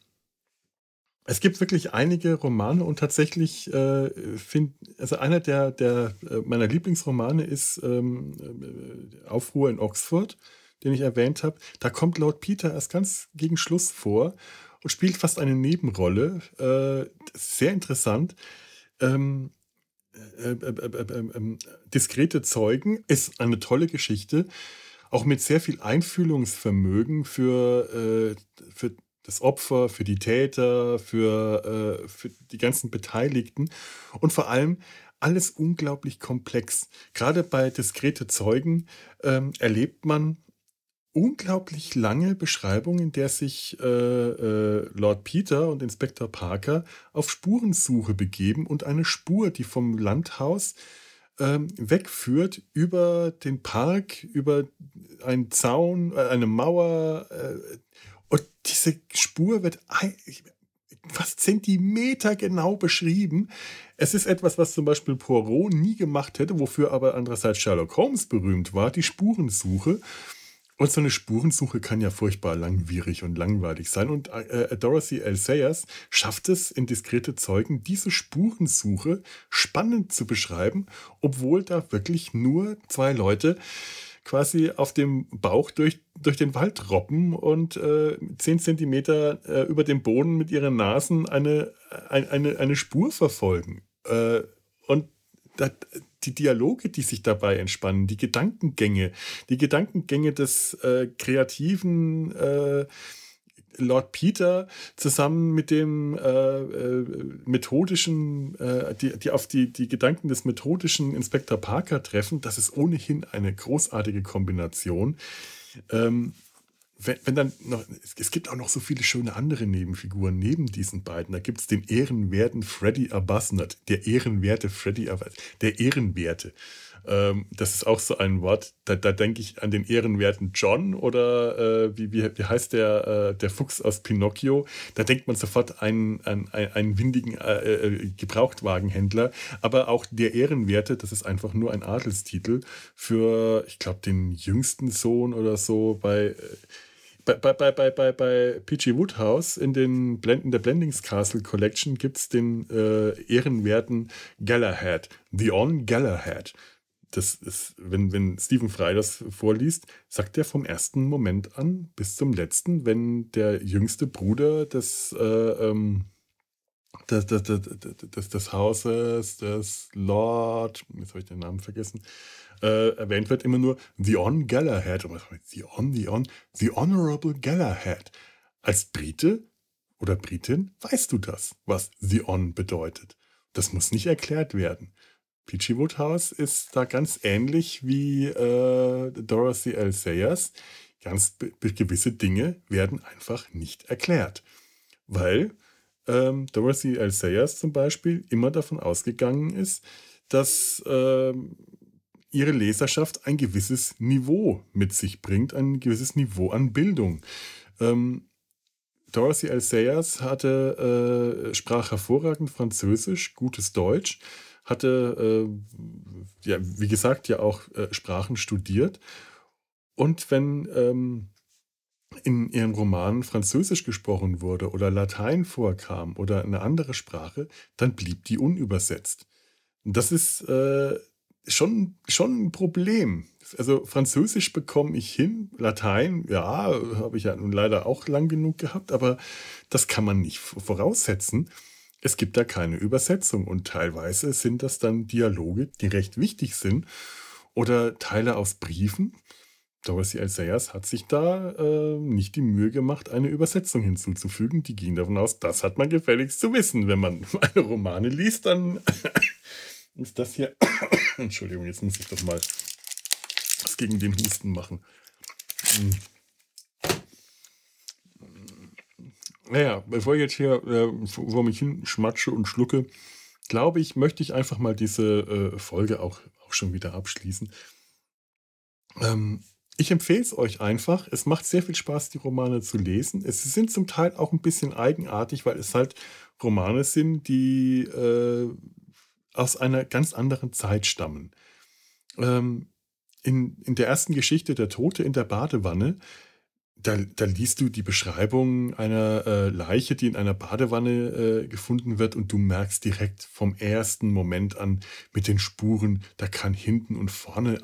es gibt wirklich einige Romane und tatsächlich äh, finde, also einer der, der äh, meiner Lieblingsromane ist ähm, äh, Aufruhr in Oxford, den ich erwähnt habe. Da kommt Lord Peter erst ganz gegen Schluss vor und spielt fast eine Nebenrolle. Äh, sehr interessant. Ähm, äh, äh, äh, ähm, diskrete Zeugen ist eine tolle Geschichte, auch mit sehr viel Einfühlungsvermögen für, für das Opfer, für die Täter, für, für die ganzen Beteiligten und vor allem alles unglaublich komplex. Gerade bei diskrete Zeugen ähm, erlebt man unglaublich lange Beschreibung, in der sich äh, äh, Lord Peter und Inspektor Parker auf Spurensuche begeben und eine Spur, die vom Landhaus ähm, wegführt, über den Park, über einen Zaun, äh, eine Mauer. Äh, und diese Spur wird fast Zentimeter genau beschrieben. Es ist etwas, was zum Beispiel Poirot nie gemacht hätte, wofür aber andererseits Sherlock Holmes berühmt war, die Spurensuche. Und so eine Spurensuche kann ja furchtbar langwierig und langweilig sein. Und äh, Dorothy L. Sayers schafft es in diskrete Zeugen, diese Spurensuche spannend zu beschreiben, obwohl da wirklich nur zwei Leute quasi auf dem Bauch durch, durch den Wald robben und äh, zehn Zentimeter äh, über dem Boden mit ihren Nasen eine, eine, eine Spur verfolgen. Äh, und das, die Dialoge, die sich dabei entspannen, die Gedankengänge, die Gedankengänge des äh, kreativen äh, Lord Peter zusammen mit dem äh, äh, methodischen, äh, die, die auf die, die Gedanken des methodischen Inspektor Parker treffen, das ist ohnehin eine großartige Kombination. Ähm, wenn, wenn dann noch, es gibt auch noch so viele schöne andere Nebenfiguren neben diesen beiden. Da gibt es den ehrenwerten Freddy Arbuthnot, der ehrenwerte Freddy Arbuthnot, der Ehrenwerte. Ähm, das ist auch so ein Wort, da, da denke ich an den ehrenwerten John oder äh, wie, wie, wie heißt der, äh, der Fuchs aus Pinocchio. Da denkt man sofort an, an, an einen windigen äh, äh, Gebrauchtwagenhändler. Aber auch der Ehrenwerte, das ist einfach nur ein Adelstitel für, ich glaube, den jüngsten Sohn oder so bei äh, bei, bei, bei, bei, bei PG Woodhouse in den Blenden der Blendings Castle Collection gibt es den äh, ehrenwerten Galahad, The On Galahad. Das ist, wenn, wenn Stephen Fry das vorliest, sagt er vom ersten Moment an bis zum letzten, wenn der jüngste Bruder des, äh, ähm, des, des, des, des, des Hauses, des Lord, jetzt habe ich den Namen vergessen, äh, erwähnt wird immer nur The On Galahad. The On, The On, The Honorable Galahad. Als Brite oder Britin weißt du das, was The On bedeutet. Das muss nicht erklärt werden. Peachy Woodhouse ist da ganz ähnlich wie äh, Dorothy L. Sayers. Ganz gewisse Dinge werden einfach nicht erklärt. Weil ähm, Dorothy L. Sayers zum Beispiel immer davon ausgegangen ist, dass ähm, ihre Leserschaft ein gewisses Niveau mit sich bringt, ein gewisses Niveau an Bildung. Ähm, Dorothy L. Sayers hatte, äh, sprach hervorragend Französisch, gutes Deutsch, hatte, äh, ja, wie gesagt, ja auch äh, Sprachen studiert. Und wenn ähm, in ihren Romanen Französisch gesprochen wurde oder Latein vorkam oder eine andere Sprache, dann blieb die unübersetzt. Das ist äh, schon, schon ein Problem. Also Französisch bekomme ich hin, Latein, ja, habe ich ja nun leider auch lang genug gehabt, aber das kann man nicht voraussetzen. Es gibt da keine Übersetzung und teilweise sind das dann Dialoge, die recht wichtig sind oder Teile aus Briefen. Dorothy L. Sayers hat sich da äh, nicht die Mühe gemacht, eine Übersetzung hinzuzufügen. Die ging davon aus, das hat man gefälligst zu wissen. Wenn man meine Romane liest, dann ist das hier. Entschuldigung, jetzt muss ich doch mal was gegen den Husten machen. Hm. Naja, bevor ich jetzt hier äh, vor mich hin schmatsche und schlucke, glaube ich, möchte ich einfach mal diese äh, Folge auch, auch schon wieder abschließen. Ähm, ich empfehle es euch einfach. Es macht sehr viel Spaß, die Romane zu lesen. Es sind zum Teil auch ein bisschen eigenartig, weil es halt Romane sind, die äh, aus einer ganz anderen Zeit stammen. Ähm, in, in der ersten Geschichte, Der Tote in der Badewanne, da, da liest du die Beschreibung einer äh, Leiche, die in einer Badewanne äh, gefunden wird und du merkst direkt vom ersten Moment an mit den Spuren, da kann hinten und vorne,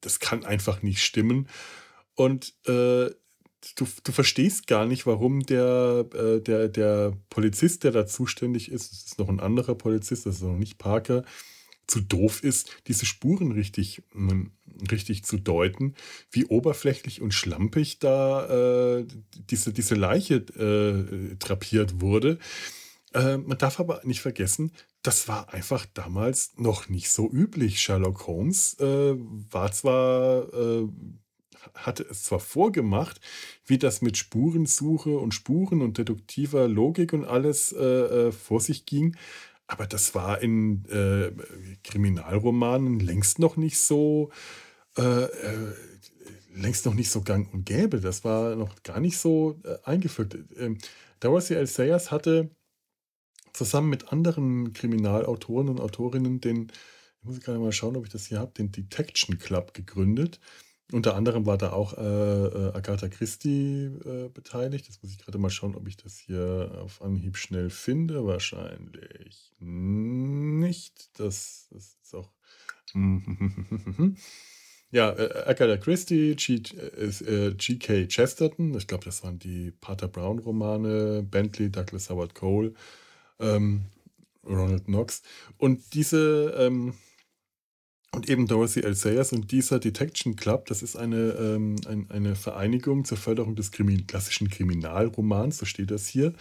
das kann einfach nicht stimmen. Und äh, du, du verstehst gar nicht, warum der, äh, der, der Polizist, der da zuständig ist, das ist noch ein anderer Polizist, das ist noch nicht Parker, zu doof ist, diese Spuren richtig, hm, richtig zu deuten, wie oberflächlich und schlampig da äh, diese, diese Leiche äh, drapiert wurde. Äh, man darf aber nicht vergessen, das war einfach damals noch nicht so üblich. Sherlock Holmes äh, war zwar äh, hatte es zwar vorgemacht, wie das mit Spurensuche und Spuren und deduktiver Logik und alles äh, äh, vor sich ging, aber das war in äh, Kriminalromanen längst noch nicht so, äh, äh, längst noch nicht so gang und gäbe. Das war noch gar nicht so äh, eingeführt. Ähm, Dorothy L. Sayers hatte zusammen mit anderen Kriminalautoren und Autorinnen den, ich muss gerade mal schauen, ob ich das hier habe, den Detection Club gegründet. Unter anderem war da auch äh, äh, Agatha Christie äh, beteiligt. Jetzt muss ich gerade mal schauen, ob ich das hier auf Anhieb schnell finde. Wahrscheinlich nicht. Das, das ist auch. ja, äh, Agatha Christie, G.K. Äh, Chesterton, ich glaube, das waren die Pater Brown-Romane, Bentley, Douglas Howard Cole, ähm, Ronald Knox. Und diese. Ähm, und eben Dorothy L. Sayers und dieser Detection Club, das ist eine, ähm, ein, eine Vereinigung zur Förderung des Krimi klassischen Kriminalromans, so steht das hier.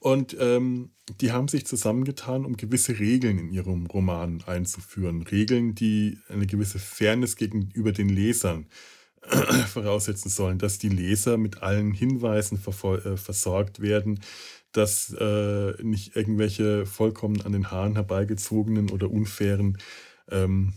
Und ähm, die haben sich zusammengetan, um gewisse Regeln in ihrem Roman einzuführen. Regeln, die eine gewisse Fairness gegenüber den Lesern voraussetzen sollen, dass die Leser mit allen Hinweisen äh, versorgt werden, dass äh, nicht irgendwelche vollkommen an den Haaren herbeigezogenen oder unfairen ähm,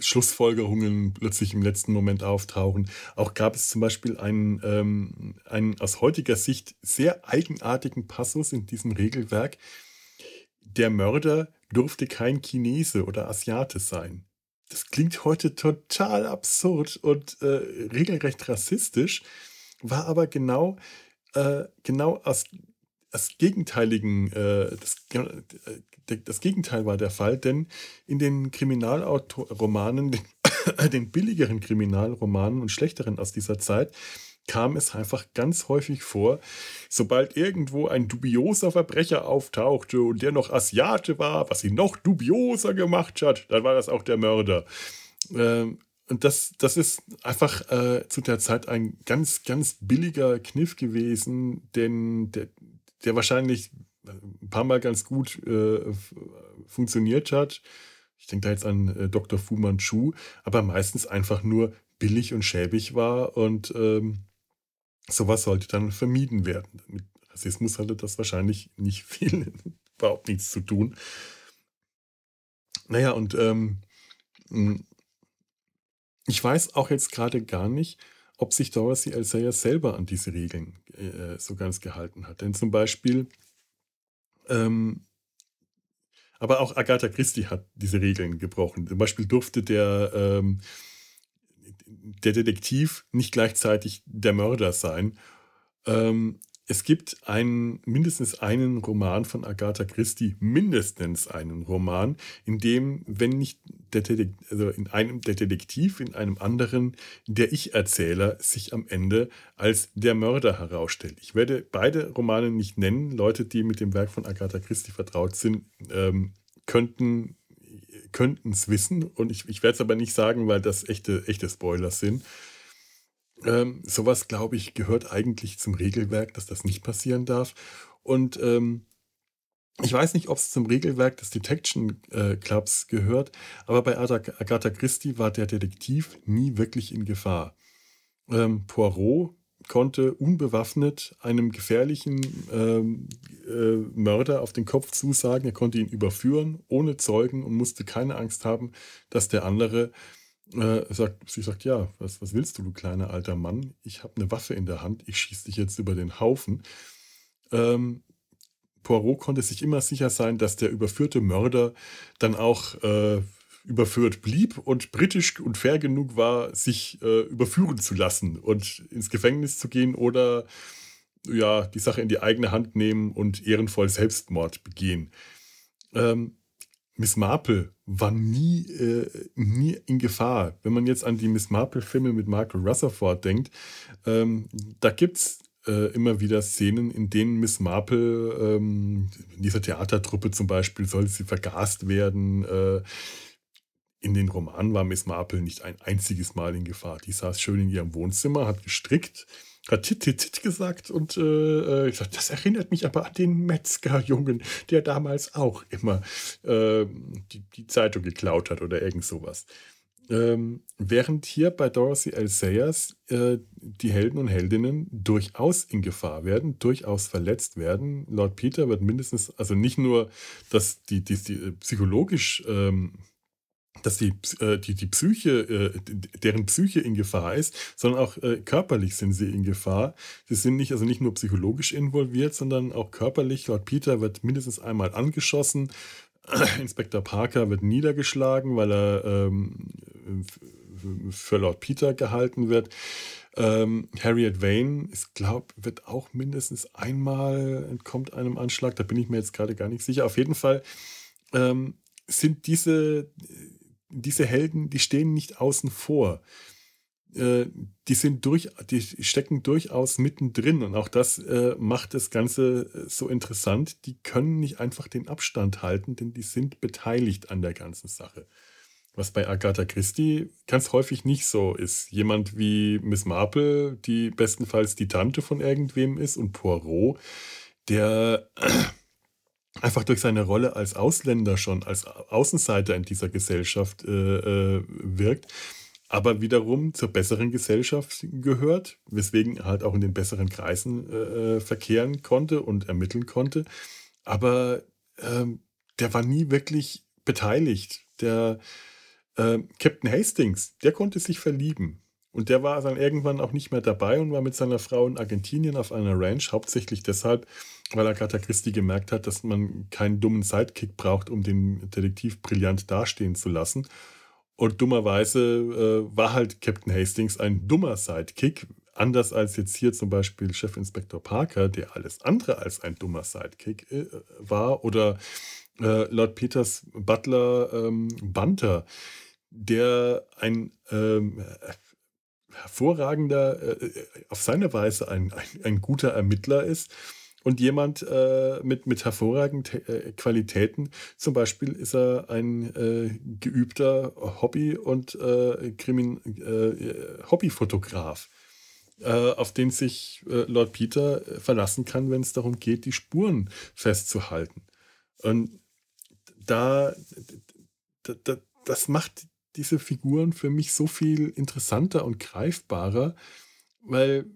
Schlussfolgerungen plötzlich im letzten Moment auftauchen. Auch gab es zum Beispiel einen, ähm, einen aus heutiger Sicht sehr eigenartigen Passus in diesem Regelwerk. Der Mörder durfte kein Chinese oder Asiate sein. Das klingt heute total absurd und äh, regelrecht rassistisch, war aber genau, äh, genau aus, aus gegenteiligen, äh, das, äh, das Gegenteil war der Fall, denn in den Kriminalromanen, den, den billigeren Kriminalromanen und schlechteren aus dieser Zeit, kam es einfach ganz häufig vor, sobald irgendwo ein dubioser Verbrecher auftauchte und der noch Asiate war, was ihn noch dubioser gemacht hat, dann war das auch der Mörder. Ähm, und das, das ist einfach äh, zu der Zeit ein ganz, ganz billiger Kniff gewesen, denn der, der wahrscheinlich ein paar Mal ganz gut äh, funktioniert hat. Ich denke da jetzt an äh, Dr. Fu Manchu, aber meistens einfach nur billig und schäbig war und ähm, sowas sollte dann vermieden werden. Mit Rassismus hatte das wahrscheinlich nicht viel, überhaupt nichts zu tun. Naja, und ähm, hm, ich weiß auch jetzt gerade gar nicht, ob sich Dorothy L. Sayers selber an diese Regeln äh, so ganz gehalten hat. Denn zum Beispiel, ähm, aber auch Agatha Christie hat diese Regeln gebrochen. Zum Beispiel durfte der, ähm, der Detektiv nicht gleichzeitig der Mörder sein. Ähm, es gibt einen, mindestens einen Roman von Agatha Christie, mindestens einen Roman, in dem, wenn nicht der Detektiv, also in einem der Detektiv, in einem anderen der Ich-Erzähler sich am Ende als der Mörder herausstellt. Ich werde beide Romane nicht nennen. Leute, die mit dem Werk von Agatha Christie vertraut sind, ähm, könnten könnten es wissen und ich, ich werde es aber nicht sagen, weil das echte, echte Spoilers sind. Ähm, sowas, glaube ich, gehört eigentlich zum Regelwerk, dass das nicht passieren darf. Und ähm, ich weiß nicht, ob es zum Regelwerk des Detection äh, Clubs gehört, aber bei Agatha Christie war der Detektiv nie wirklich in Gefahr. Ähm, Poirot konnte unbewaffnet einem gefährlichen ähm, äh, Mörder auf den Kopf zusagen. Er konnte ihn überführen, ohne Zeugen und musste keine Angst haben, dass der andere äh, sagt, sie sagt, ja, was, was willst du, du kleiner alter Mann? Ich habe eine Waffe in der Hand, ich schieße dich jetzt über den Haufen. Ähm, Poirot konnte sich immer sicher sein, dass der überführte Mörder dann auch äh, überführt blieb und britisch und fair genug war, sich äh, überführen zu lassen und ins Gefängnis zu gehen oder ja, die Sache in die eigene Hand nehmen und ehrenvoll Selbstmord begehen. Ähm, Miss Marple war nie, äh, nie in Gefahr. Wenn man jetzt an die Miss Marple-Filme mit Michael Rutherford denkt, ähm, da gibt es äh, immer wieder Szenen, in denen Miss Marple, ähm, in dieser Theatertruppe zum Beispiel, soll sie vergast werden. Äh, in den Romanen war Miss Marple nicht ein einziges Mal in Gefahr. Die saß schön in ihrem Wohnzimmer, hat gestrickt, hat tit, tit, tit gesagt und äh, äh ich sag, das erinnert mich aber an den Metzgerjungen, der damals auch immer äh, die, die, Zeitung geklaut hat oder irgend sowas. Ähm, während hier bei Dorothy L. Sayers äh, die Helden und Heldinnen durchaus in Gefahr werden, durchaus verletzt werden. Lord Peter wird mindestens, also nicht nur, dass die, die, die psychologisch ähm, dass die, äh, die, die Psyche, äh, deren Psyche in Gefahr ist, sondern auch äh, körperlich sind sie in Gefahr. Sie sind nicht, also nicht nur psychologisch involviert, sondern auch körperlich. Lord Peter wird mindestens einmal angeschossen. Inspektor Parker wird niedergeschlagen, weil er ähm, für Lord Peter gehalten wird. Ähm, Harriet Wayne, ich glaube, wird auch mindestens einmal entkommt einem Anschlag. Da bin ich mir jetzt gerade gar nicht sicher. Auf jeden Fall ähm, sind diese diese Helden, die stehen nicht außen vor. Äh, die sind durch, die stecken durchaus mittendrin und auch das äh, macht das Ganze äh, so interessant. Die können nicht einfach den Abstand halten, denn die sind beteiligt an der ganzen Sache. Was bei Agatha Christie ganz häufig nicht so ist. Jemand wie Miss Marple, die bestenfalls die Tante von irgendwem ist, und Poirot, der einfach durch seine Rolle als Ausländer schon, als Außenseiter in dieser Gesellschaft äh, äh, wirkt, aber wiederum zur besseren Gesellschaft gehört, weswegen er halt auch in den besseren Kreisen äh, äh verkehren konnte und ermitteln konnte. Aber ähm, der war nie wirklich beteiligt. Der äh, Captain Hastings, der konnte sich verlieben. Und der war dann irgendwann auch nicht mehr dabei und war mit seiner Frau in Argentinien auf einer Ranch, hauptsächlich deshalb, weil Agatha Christie gemerkt hat, dass man keinen dummen Sidekick braucht, um den Detektiv brillant dastehen zu lassen. Und dummerweise äh, war halt Captain Hastings ein dummer Sidekick, anders als jetzt hier zum Beispiel Chefinspektor Parker, der alles andere als ein dummer Sidekick äh, war, oder äh, Lord Peters Butler ähm, Bunter, der ein ähm, hervorragender, äh, auf seine Weise ein, ein, ein guter Ermittler ist und jemand äh, mit, mit hervorragenden äh, Qualitäten. Zum Beispiel ist er ein äh, geübter Hobby- und äh, Krimin äh, Hobbyfotograf, äh, auf den sich Lord Peter verlassen kann, wenn es darum geht, die Spuren festzuhalten. Und da, da, da das macht diese Figuren für mich so viel interessanter und greifbarer, weil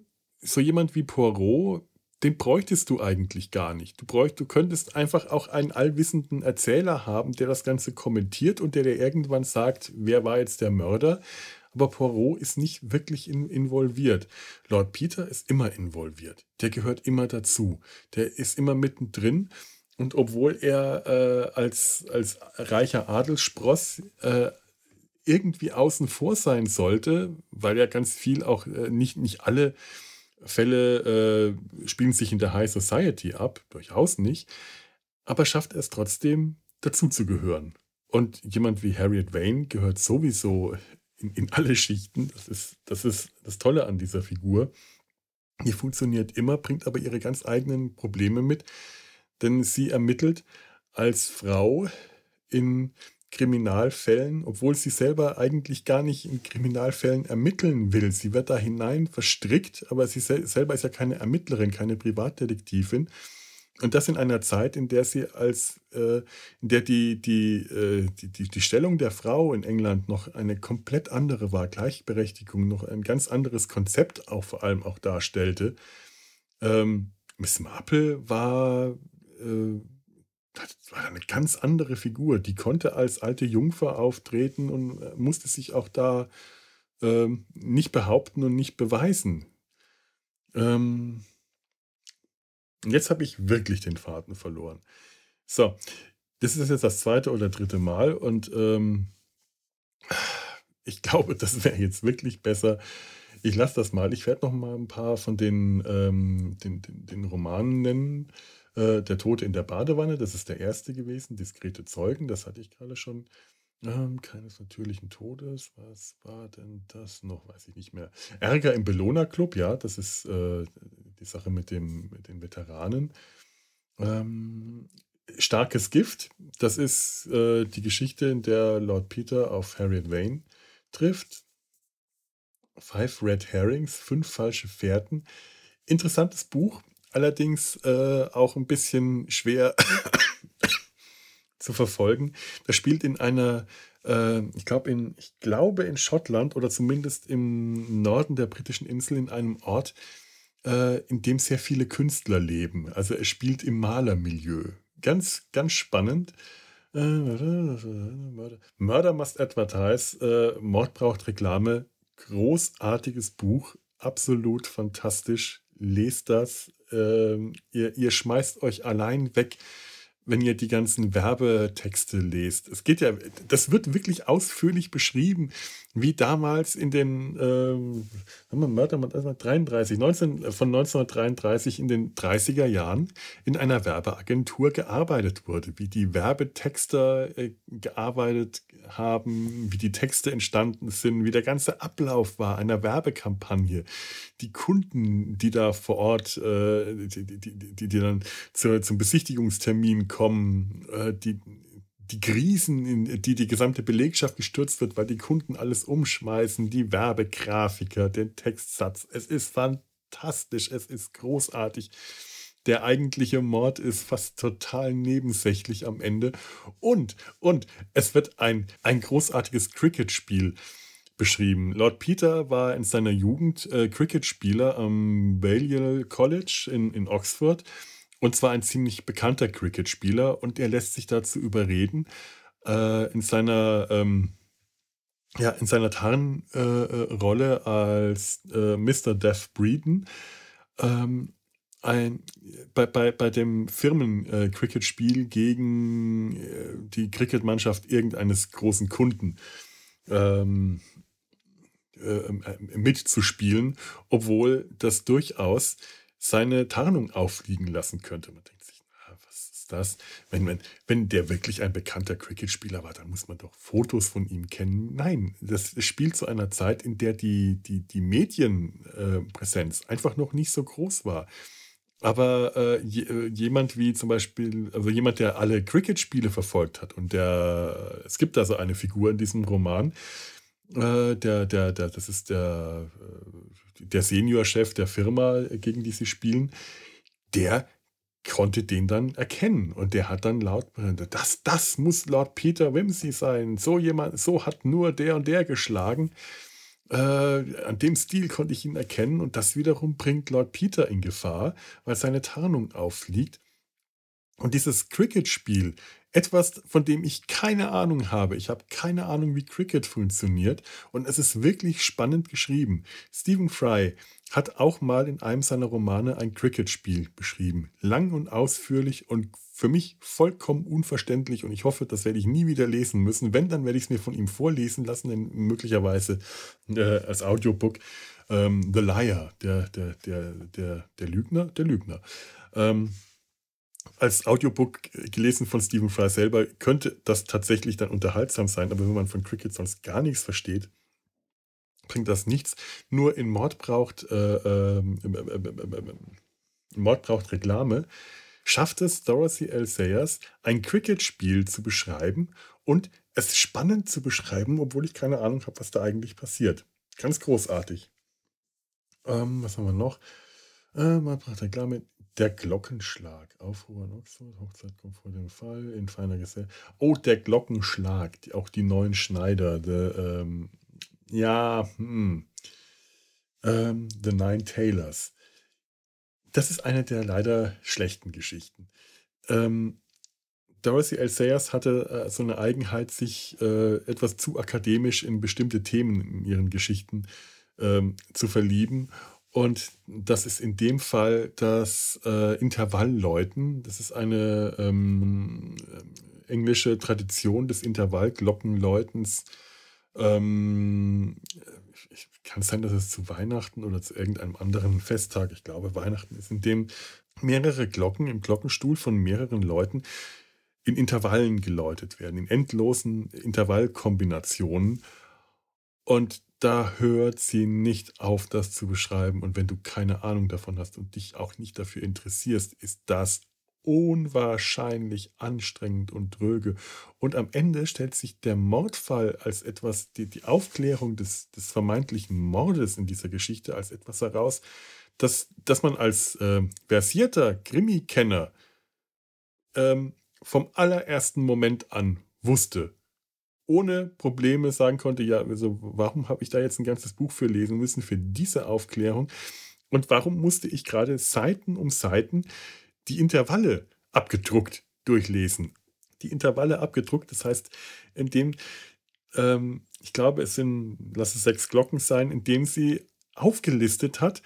so jemand wie Poirot den bräuchtest du eigentlich gar nicht. Du, bräucht, du könntest einfach auch einen allwissenden Erzähler haben, der das Ganze kommentiert und der dir irgendwann sagt, wer war jetzt der Mörder. Aber Poirot ist nicht wirklich in, involviert. Lord Peter ist immer involviert. Der gehört immer dazu. Der ist immer mittendrin. Und obwohl er äh, als, als reicher Adelsspross äh, irgendwie außen vor sein sollte, weil er ganz viel auch äh, nicht, nicht alle Fälle äh, spielen sich in der High Society ab, durchaus nicht, aber schafft es trotzdem, dazuzugehören. Und jemand wie Harriet Wayne gehört sowieso in, in alle Schichten. Das ist, das ist das Tolle an dieser Figur. Die funktioniert immer, bringt aber ihre ganz eigenen Probleme mit, denn sie ermittelt als Frau in Kriminalfällen, obwohl sie selber eigentlich gar nicht in Kriminalfällen ermitteln will. Sie wird da hinein verstrickt, aber sie sel selber ist ja keine Ermittlerin, keine Privatdetektivin. Und das in einer Zeit, in der sie als, äh, in der die, die, äh, die, die, die Stellung der Frau in England noch eine komplett andere war, Gleichberechtigung noch ein ganz anderes Konzept auch vor allem auch darstellte. Ähm, Miss Marple war äh, das war eine ganz andere Figur. Die konnte als alte Jungfer auftreten und äh, musste sich auch da ähm, nicht behaupten und nicht beweisen. Ähm, jetzt habe ich wirklich den Faden verloren. So, das ist jetzt das zweite oder dritte Mal und ähm, ich glaube, das wäre jetzt wirklich besser. Ich lasse das mal. Ich werde noch mal ein paar von den, ähm, den, den, den Romanen nennen. Äh, der Tote in der Badewanne, das ist der erste gewesen. Diskrete Zeugen, das hatte ich gerade schon. Ähm, keines natürlichen Todes. Was war denn das noch? Weiß ich nicht mehr. Ärger im Belohner Club, ja, das ist äh, die Sache mit, dem, mit den Veteranen. Ähm, Starkes Gift, das ist äh, die Geschichte, in der Lord Peter auf Harriet Wayne trifft. Five Red Herrings, fünf falsche Fährten. Interessantes Buch allerdings äh, auch ein bisschen schwer zu verfolgen. Das spielt in einer, äh, ich glaube in, ich glaube in Schottland oder zumindest im Norden der britischen Insel in einem Ort, äh, in dem sehr viele Künstler leben. Also es spielt im Malermilieu. Ganz, ganz spannend. Äh, Murder Must Advertise, äh, Mord braucht Reklame. Großartiges Buch, absolut fantastisch. Lest das, ähm, ihr, ihr schmeißt euch allein weg, wenn ihr die ganzen Werbetexte lest. Es geht ja, das wird wirklich ausführlich beschrieben, wie damals in den ähm, Mörder 33, 19, von 1933 in den 30er Jahren in einer Werbeagentur gearbeitet wurde, wie die Werbetexter äh, gearbeitet haben, wie die Texte entstanden sind, wie der ganze Ablauf war einer Werbekampagne, die Kunden, die da vor Ort, äh, die, die, die, die, dann zu, zum Besichtigungstermin kommen, äh, die die Krisen, in die die gesamte Belegschaft gestürzt wird, weil die Kunden alles umschmeißen, die Werbegrafiker, den Textsatz. Es ist fantastisch, es ist großartig. Der eigentliche Mord ist fast total nebensächlich am Ende. Und, und es wird ein, ein großartiges Cricket-Spiel beschrieben. Lord Peter war in seiner Jugend äh, Cricket-Spieler am Balliol College in, in Oxford und zwar ein ziemlich bekannter Cricket-Spieler und er lässt sich dazu überreden, äh, in seiner ähm, ja, in seiner Tarnrolle äh, als äh, Mr. Death Breeden ähm, ein, bei, bei, bei dem Firmen-Cricket-Spiel äh, gegen äh, die Cricket-Mannschaft irgendeines großen Kunden ähm, äh, mitzuspielen, obwohl das durchaus seine Tarnung auffliegen lassen könnte. Man denkt sich, na, was ist das? Wenn, wenn, wenn der wirklich ein bekannter Cricket-Spieler war, dann muss man doch Fotos von ihm kennen. Nein, das spielt zu einer Zeit, in der die, die, die Medienpräsenz äh, einfach noch nicht so groß war. Aber äh, äh, jemand wie zum Beispiel, also jemand, der alle Cricket-Spiele verfolgt hat und der, es gibt da so eine Figur in diesem Roman, äh, der, der, der, das ist der, äh, der Seniorchef der Firma, gegen die sie spielen, der konnte den dann erkennen. Und der hat dann laut das das muss Lord Peter Wimsey sein. So jemand so hat nur der und der geschlagen. Äh, an dem Stil konnte ich ihn erkennen. Und das wiederum bringt Lord Peter in Gefahr, weil seine Tarnung auffliegt. Und dieses Cricket-Spiel, etwas, von dem ich keine Ahnung habe. Ich habe keine Ahnung, wie Cricket funktioniert. Und es ist wirklich spannend geschrieben. Stephen Fry hat auch mal in einem seiner Romane ein Cricket-Spiel beschrieben. Lang und ausführlich und für mich vollkommen unverständlich. Und ich hoffe, das werde ich nie wieder lesen müssen. Wenn, dann werde ich es mir von ihm vorlesen lassen, denn möglicherweise äh, als Audiobook. Ähm, The Liar, der, der, der, der, der Lügner, der Lügner. Ähm, als Audiobook gelesen von Stephen Fry selber könnte das tatsächlich dann unterhaltsam sein, aber wenn man von Cricket sonst gar nichts versteht, bringt das nichts. Nur in Mord braucht, äh, äh, Mord braucht Reklame schafft es Dorothy L. Sayers, ein Cricket-Spiel zu beschreiben und es spannend zu beschreiben, obwohl ich keine Ahnung habe, was da eigentlich passiert. Ganz großartig. Ähm, was haben wir noch? Äh, man braucht Reklame. Der Glockenschlag. Aufruhr in Oxford. Hochzeit kommt vor dem Fall. In feiner Gesellschaft. Oh, der Glockenschlag. Auch die neuen Schneider. The, ähm, ja, hm. Ähm, The Nine Tailors. Das ist eine der leider schlechten Geschichten. Ähm, Dorothy L. Sayers hatte äh, so eine Eigenheit, sich äh, etwas zu akademisch in bestimmte Themen in ihren Geschichten ähm, zu verlieben und das ist in dem Fall das äh, Intervallläuten. Das ist eine ähm, englische Tradition des Intervallglockenläutens. Ähm, ich, kann es sein, dass es zu Weihnachten oder zu irgendeinem anderen Festtag, ich glaube Weihnachten ist, in dem mehrere Glocken im Glockenstuhl von mehreren Leuten in Intervallen geläutet werden, in endlosen Intervallkombinationen. Und da hört sie nicht auf, das zu beschreiben. Und wenn du keine Ahnung davon hast und dich auch nicht dafür interessierst, ist das unwahrscheinlich anstrengend und dröge. Und am Ende stellt sich der Mordfall als etwas, die, die Aufklärung des, des vermeintlichen Mordes in dieser Geschichte als etwas heraus, dass, dass man als äh, versierter Krimi-Kenner ähm, vom allerersten Moment an wusste, ohne Probleme sagen konnte, ja, also warum habe ich da jetzt ein ganzes Buch für lesen müssen, für diese Aufklärung? Und warum musste ich gerade Seiten um Seiten die Intervalle abgedruckt durchlesen? Die Intervalle abgedruckt, das heißt, indem, ähm, ich glaube, es sind, lass es sechs Glocken sein, indem sie aufgelistet hat,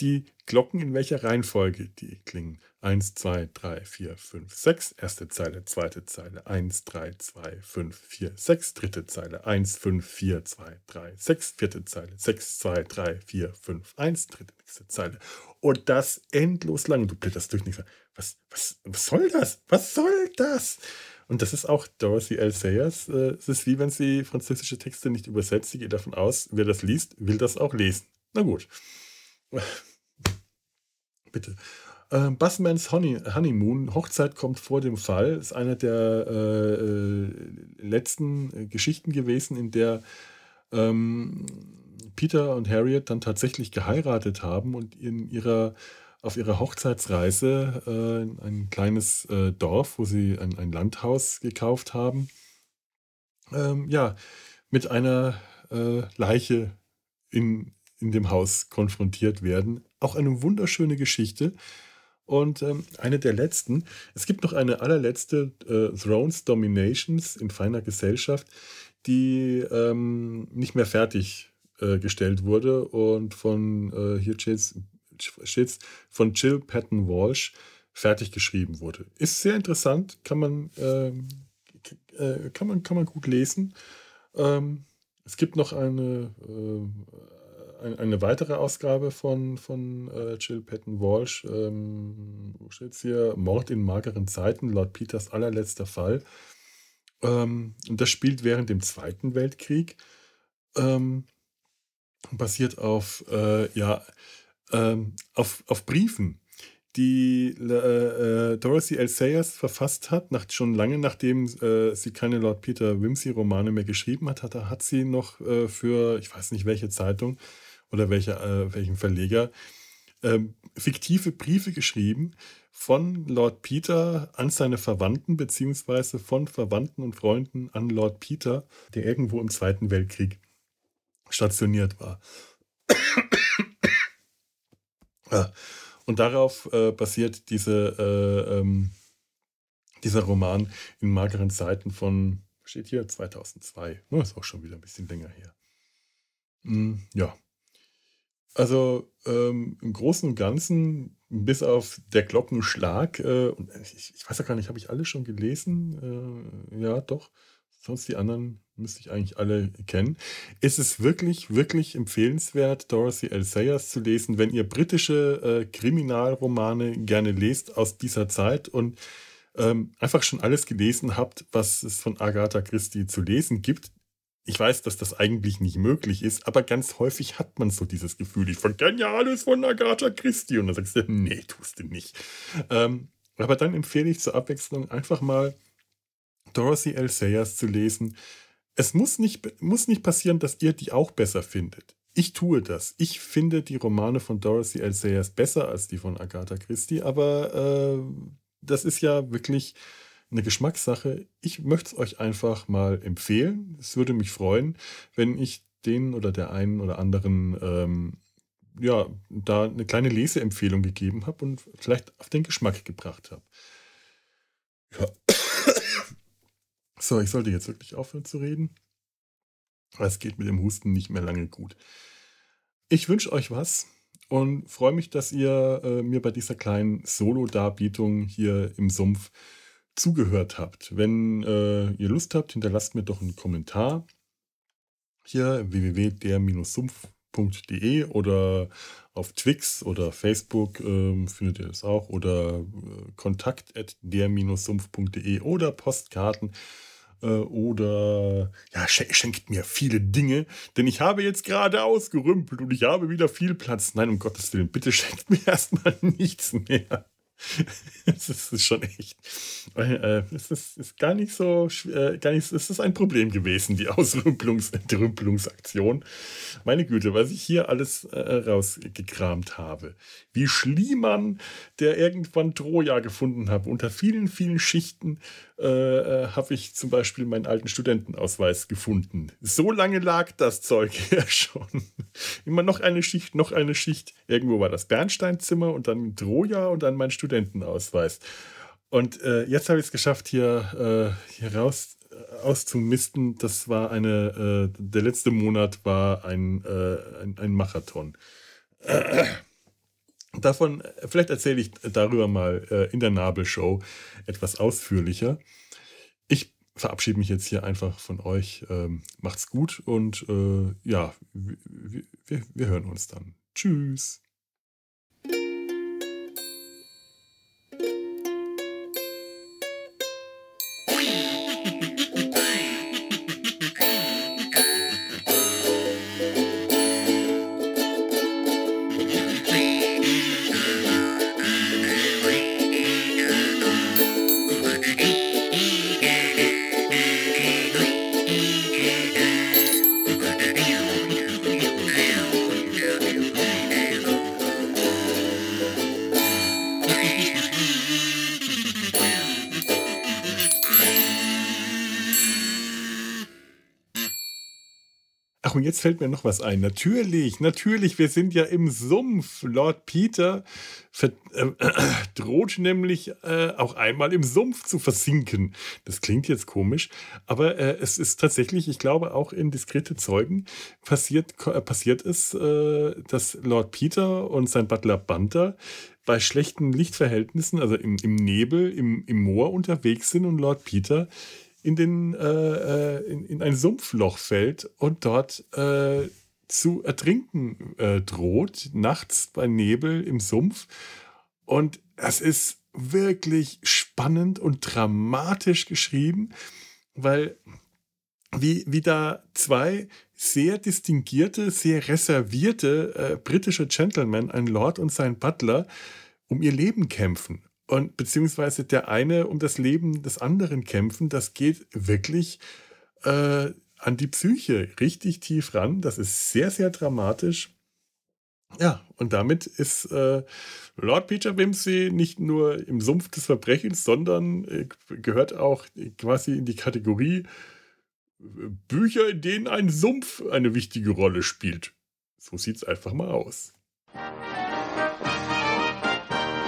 die Glocken in welcher Reihenfolge die klingen. 1, 2, 3, 4, 5, 6. Erste Zeile, zweite Zeile. 1, 3, 2, 5, 4, 6. Dritte Zeile. 1, 5, 4, 2, 3, 6. Vierte Zeile. 6, 2, 3, 4, 5, 1. Dritte nächste Zeile. Und das endlos lang. Du blätterst durch nichts. Was, was, was soll das? Was soll das? Und das ist auch Dorothy L. Sayers. Äh, es ist wie wenn sie französische Texte nicht übersetzt. Sie geht davon aus, wer das liest, will das auch lesen. Na gut. Bitte. Äh, Busmans Honey, Honeymoon, Hochzeit kommt vor dem Fall, ist eine der äh letzten äh, Geschichten gewesen, in der ähm, Peter und Harriet dann tatsächlich geheiratet haben und in ihrer, auf ihrer Hochzeitsreise äh, ein kleines äh, Dorf, wo sie ein, ein Landhaus gekauft haben, ähm, ja, mit einer äh, Leiche in, in dem Haus konfrontiert werden. Auch eine wunderschöne Geschichte. Und ähm, eine der letzten, es gibt noch eine allerletzte äh, Thrones Dominations in feiner Gesellschaft, die ähm, nicht mehr fertig äh, gestellt wurde und von äh, hier steht's, steht's, von Jill Patton Walsh fertig geschrieben wurde. Ist sehr interessant, kann man, ähm, äh, kann man, kann man gut lesen. Ähm, es gibt noch eine, äh, eine weitere Ausgabe von, von äh, Jill Patton Walsh. Ähm, wo steht hier? Mord in mageren Zeiten, laut Peters allerletzter Fall. Ähm, und das spielt während dem Zweiten Weltkrieg. Ähm, basiert auf, äh, ja, ähm, auf, auf Briefen, die äh, äh, Dorothy L. Sayers verfasst hat, nach, schon lange nachdem äh, sie keine Lord Peter Wimsey-Romane mehr geschrieben hat, hat, hat sie noch äh, für, ich weiß nicht welche Zeitung oder welche, äh, welchen Verleger, ähm, fiktive Briefe geschrieben von Lord Peter an seine Verwandten, beziehungsweise von Verwandten und Freunden an Lord Peter, der irgendwo im Zweiten Weltkrieg stationiert war. Und darauf äh, basiert diese, äh, ähm, dieser Roman in mageren Zeiten von, steht hier, 2002. Oh, ist auch schon wieder ein bisschen länger her. Mm, ja. Also ähm, im Großen und Ganzen, bis auf der Glockenschlag, äh, ich, ich, weiß ja gar nicht, habe ich alle schon gelesen? Äh, ja, doch. Sonst die anderen müsste ich eigentlich alle kennen. Ist es wirklich, wirklich empfehlenswert, Dorothy L. Sayers zu lesen, wenn ihr britische äh, Kriminalromane gerne lest aus dieser Zeit und ähm, einfach schon alles gelesen habt, was es von Agatha Christie zu lesen gibt. Ich weiß, dass das eigentlich nicht möglich ist, aber ganz häufig hat man so dieses Gefühl, ich verkenne ja alles von Agatha Christie. Und dann sagst du, nee, tust du nicht. Ähm, aber dann empfehle ich zur Abwechslung einfach mal Dorothy L. Sayers zu lesen. Es muss nicht, muss nicht passieren, dass ihr die auch besser findet. Ich tue das. Ich finde die Romane von Dorothy L. Sayers besser als die von Agatha Christie, aber äh, das ist ja wirklich eine Geschmackssache. Ich möchte es euch einfach mal empfehlen. Es würde mich freuen, wenn ich den oder der einen oder anderen ähm, ja, da eine kleine Leseempfehlung gegeben habe und vielleicht auf den Geschmack gebracht habe. Ja. So, ich sollte jetzt wirklich aufhören zu reden. Es geht mit dem Husten nicht mehr lange gut. Ich wünsche euch was und freue mich, dass ihr äh, mir bei dieser kleinen Solo-Darbietung hier im Sumpf zugehört habt. Wenn äh, ihr Lust habt, hinterlasst mir doch einen Kommentar. Hier www.der-sumpf.de oder auf Twix oder Facebook äh, findet ihr das auch oder äh, kontakt at der-sumpf.de oder Postkarten äh, oder ja, schenkt mir viele Dinge, denn ich habe jetzt gerade ausgerümpelt und ich habe wieder viel Platz. Nein, um Gottes Willen, bitte schenkt mir erstmal nichts mehr. Es ist schon echt. Äh, es ist, ist, gar nicht so. Äh, gar nicht, es ist ein Problem gewesen, die Ausrümpelungsaktion. Meine Güte, was ich hier alles äh, rausgekramt habe. Wie Schliemann, der irgendwann Troja gefunden hat, unter vielen, vielen Schichten äh, äh, habe ich zum Beispiel meinen alten Studentenausweis gefunden. So lange lag das Zeug ja schon. Immer noch eine Schicht, noch eine Schicht. Irgendwo war das Bernsteinzimmer und dann Troja und dann mein Studentenausweis. Und äh, jetzt habe ich es geschafft, hier, äh, hier raus äh, auszumisten. Das war eine, äh, der letzte Monat war ein, ein, ein Marathon. Davon, vielleicht erzähle ich darüber mal äh, in der Nabelshow etwas ausführlicher. Ich verabschiede mich jetzt hier einfach von euch. Ähm, macht's gut und äh, ja, wir, wir hören uns dann. Tschüss. Ach, und jetzt fällt mir noch was ein. Natürlich, natürlich, wir sind ja im Sumpf. Lord Peter äh, äh, droht nämlich äh, auch einmal im Sumpf zu versinken. Das klingt jetzt komisch, aber äh, es ist tatsächlich, ich glaube, auch in diskrete Zeugen passiert, äh, passiert es, äh, dass Lord Peter und sein Butler Bunter bei schlechten Lichtverhältnissen, also im, im Nebel, im, im Moor unterwegs sind und Lord Peter in, den, äh, äh, in, in, ein Sumpfloch fällt und dort äh, zu ertrinken äh, droht, nachts bei Nebel im Sumpf. Und es ist wirklich spannend und dramatisch geschrieben, weil wie, wie da zwei sehr distinguierte, sehr reservierte äh, britische Gentlemen, ein Lord und sein Butler, um ihr Leben kämpfen und beziehungsweise der eine um das Leben des anderen kämpfen, das geht wirklich äh, an die Psyche richtig tief ran. Das ist sehr, sehr dramatisch. Ja, und damit ist äh, Lord Peter Wimsey nicht nur im Sumpf des Verbrechens, sondern äh, gehört auch quasi in die Kategorie Bücher, in denen ein Sumpf eine wichtige Rolle spielt. So sieht's einfach mal aus.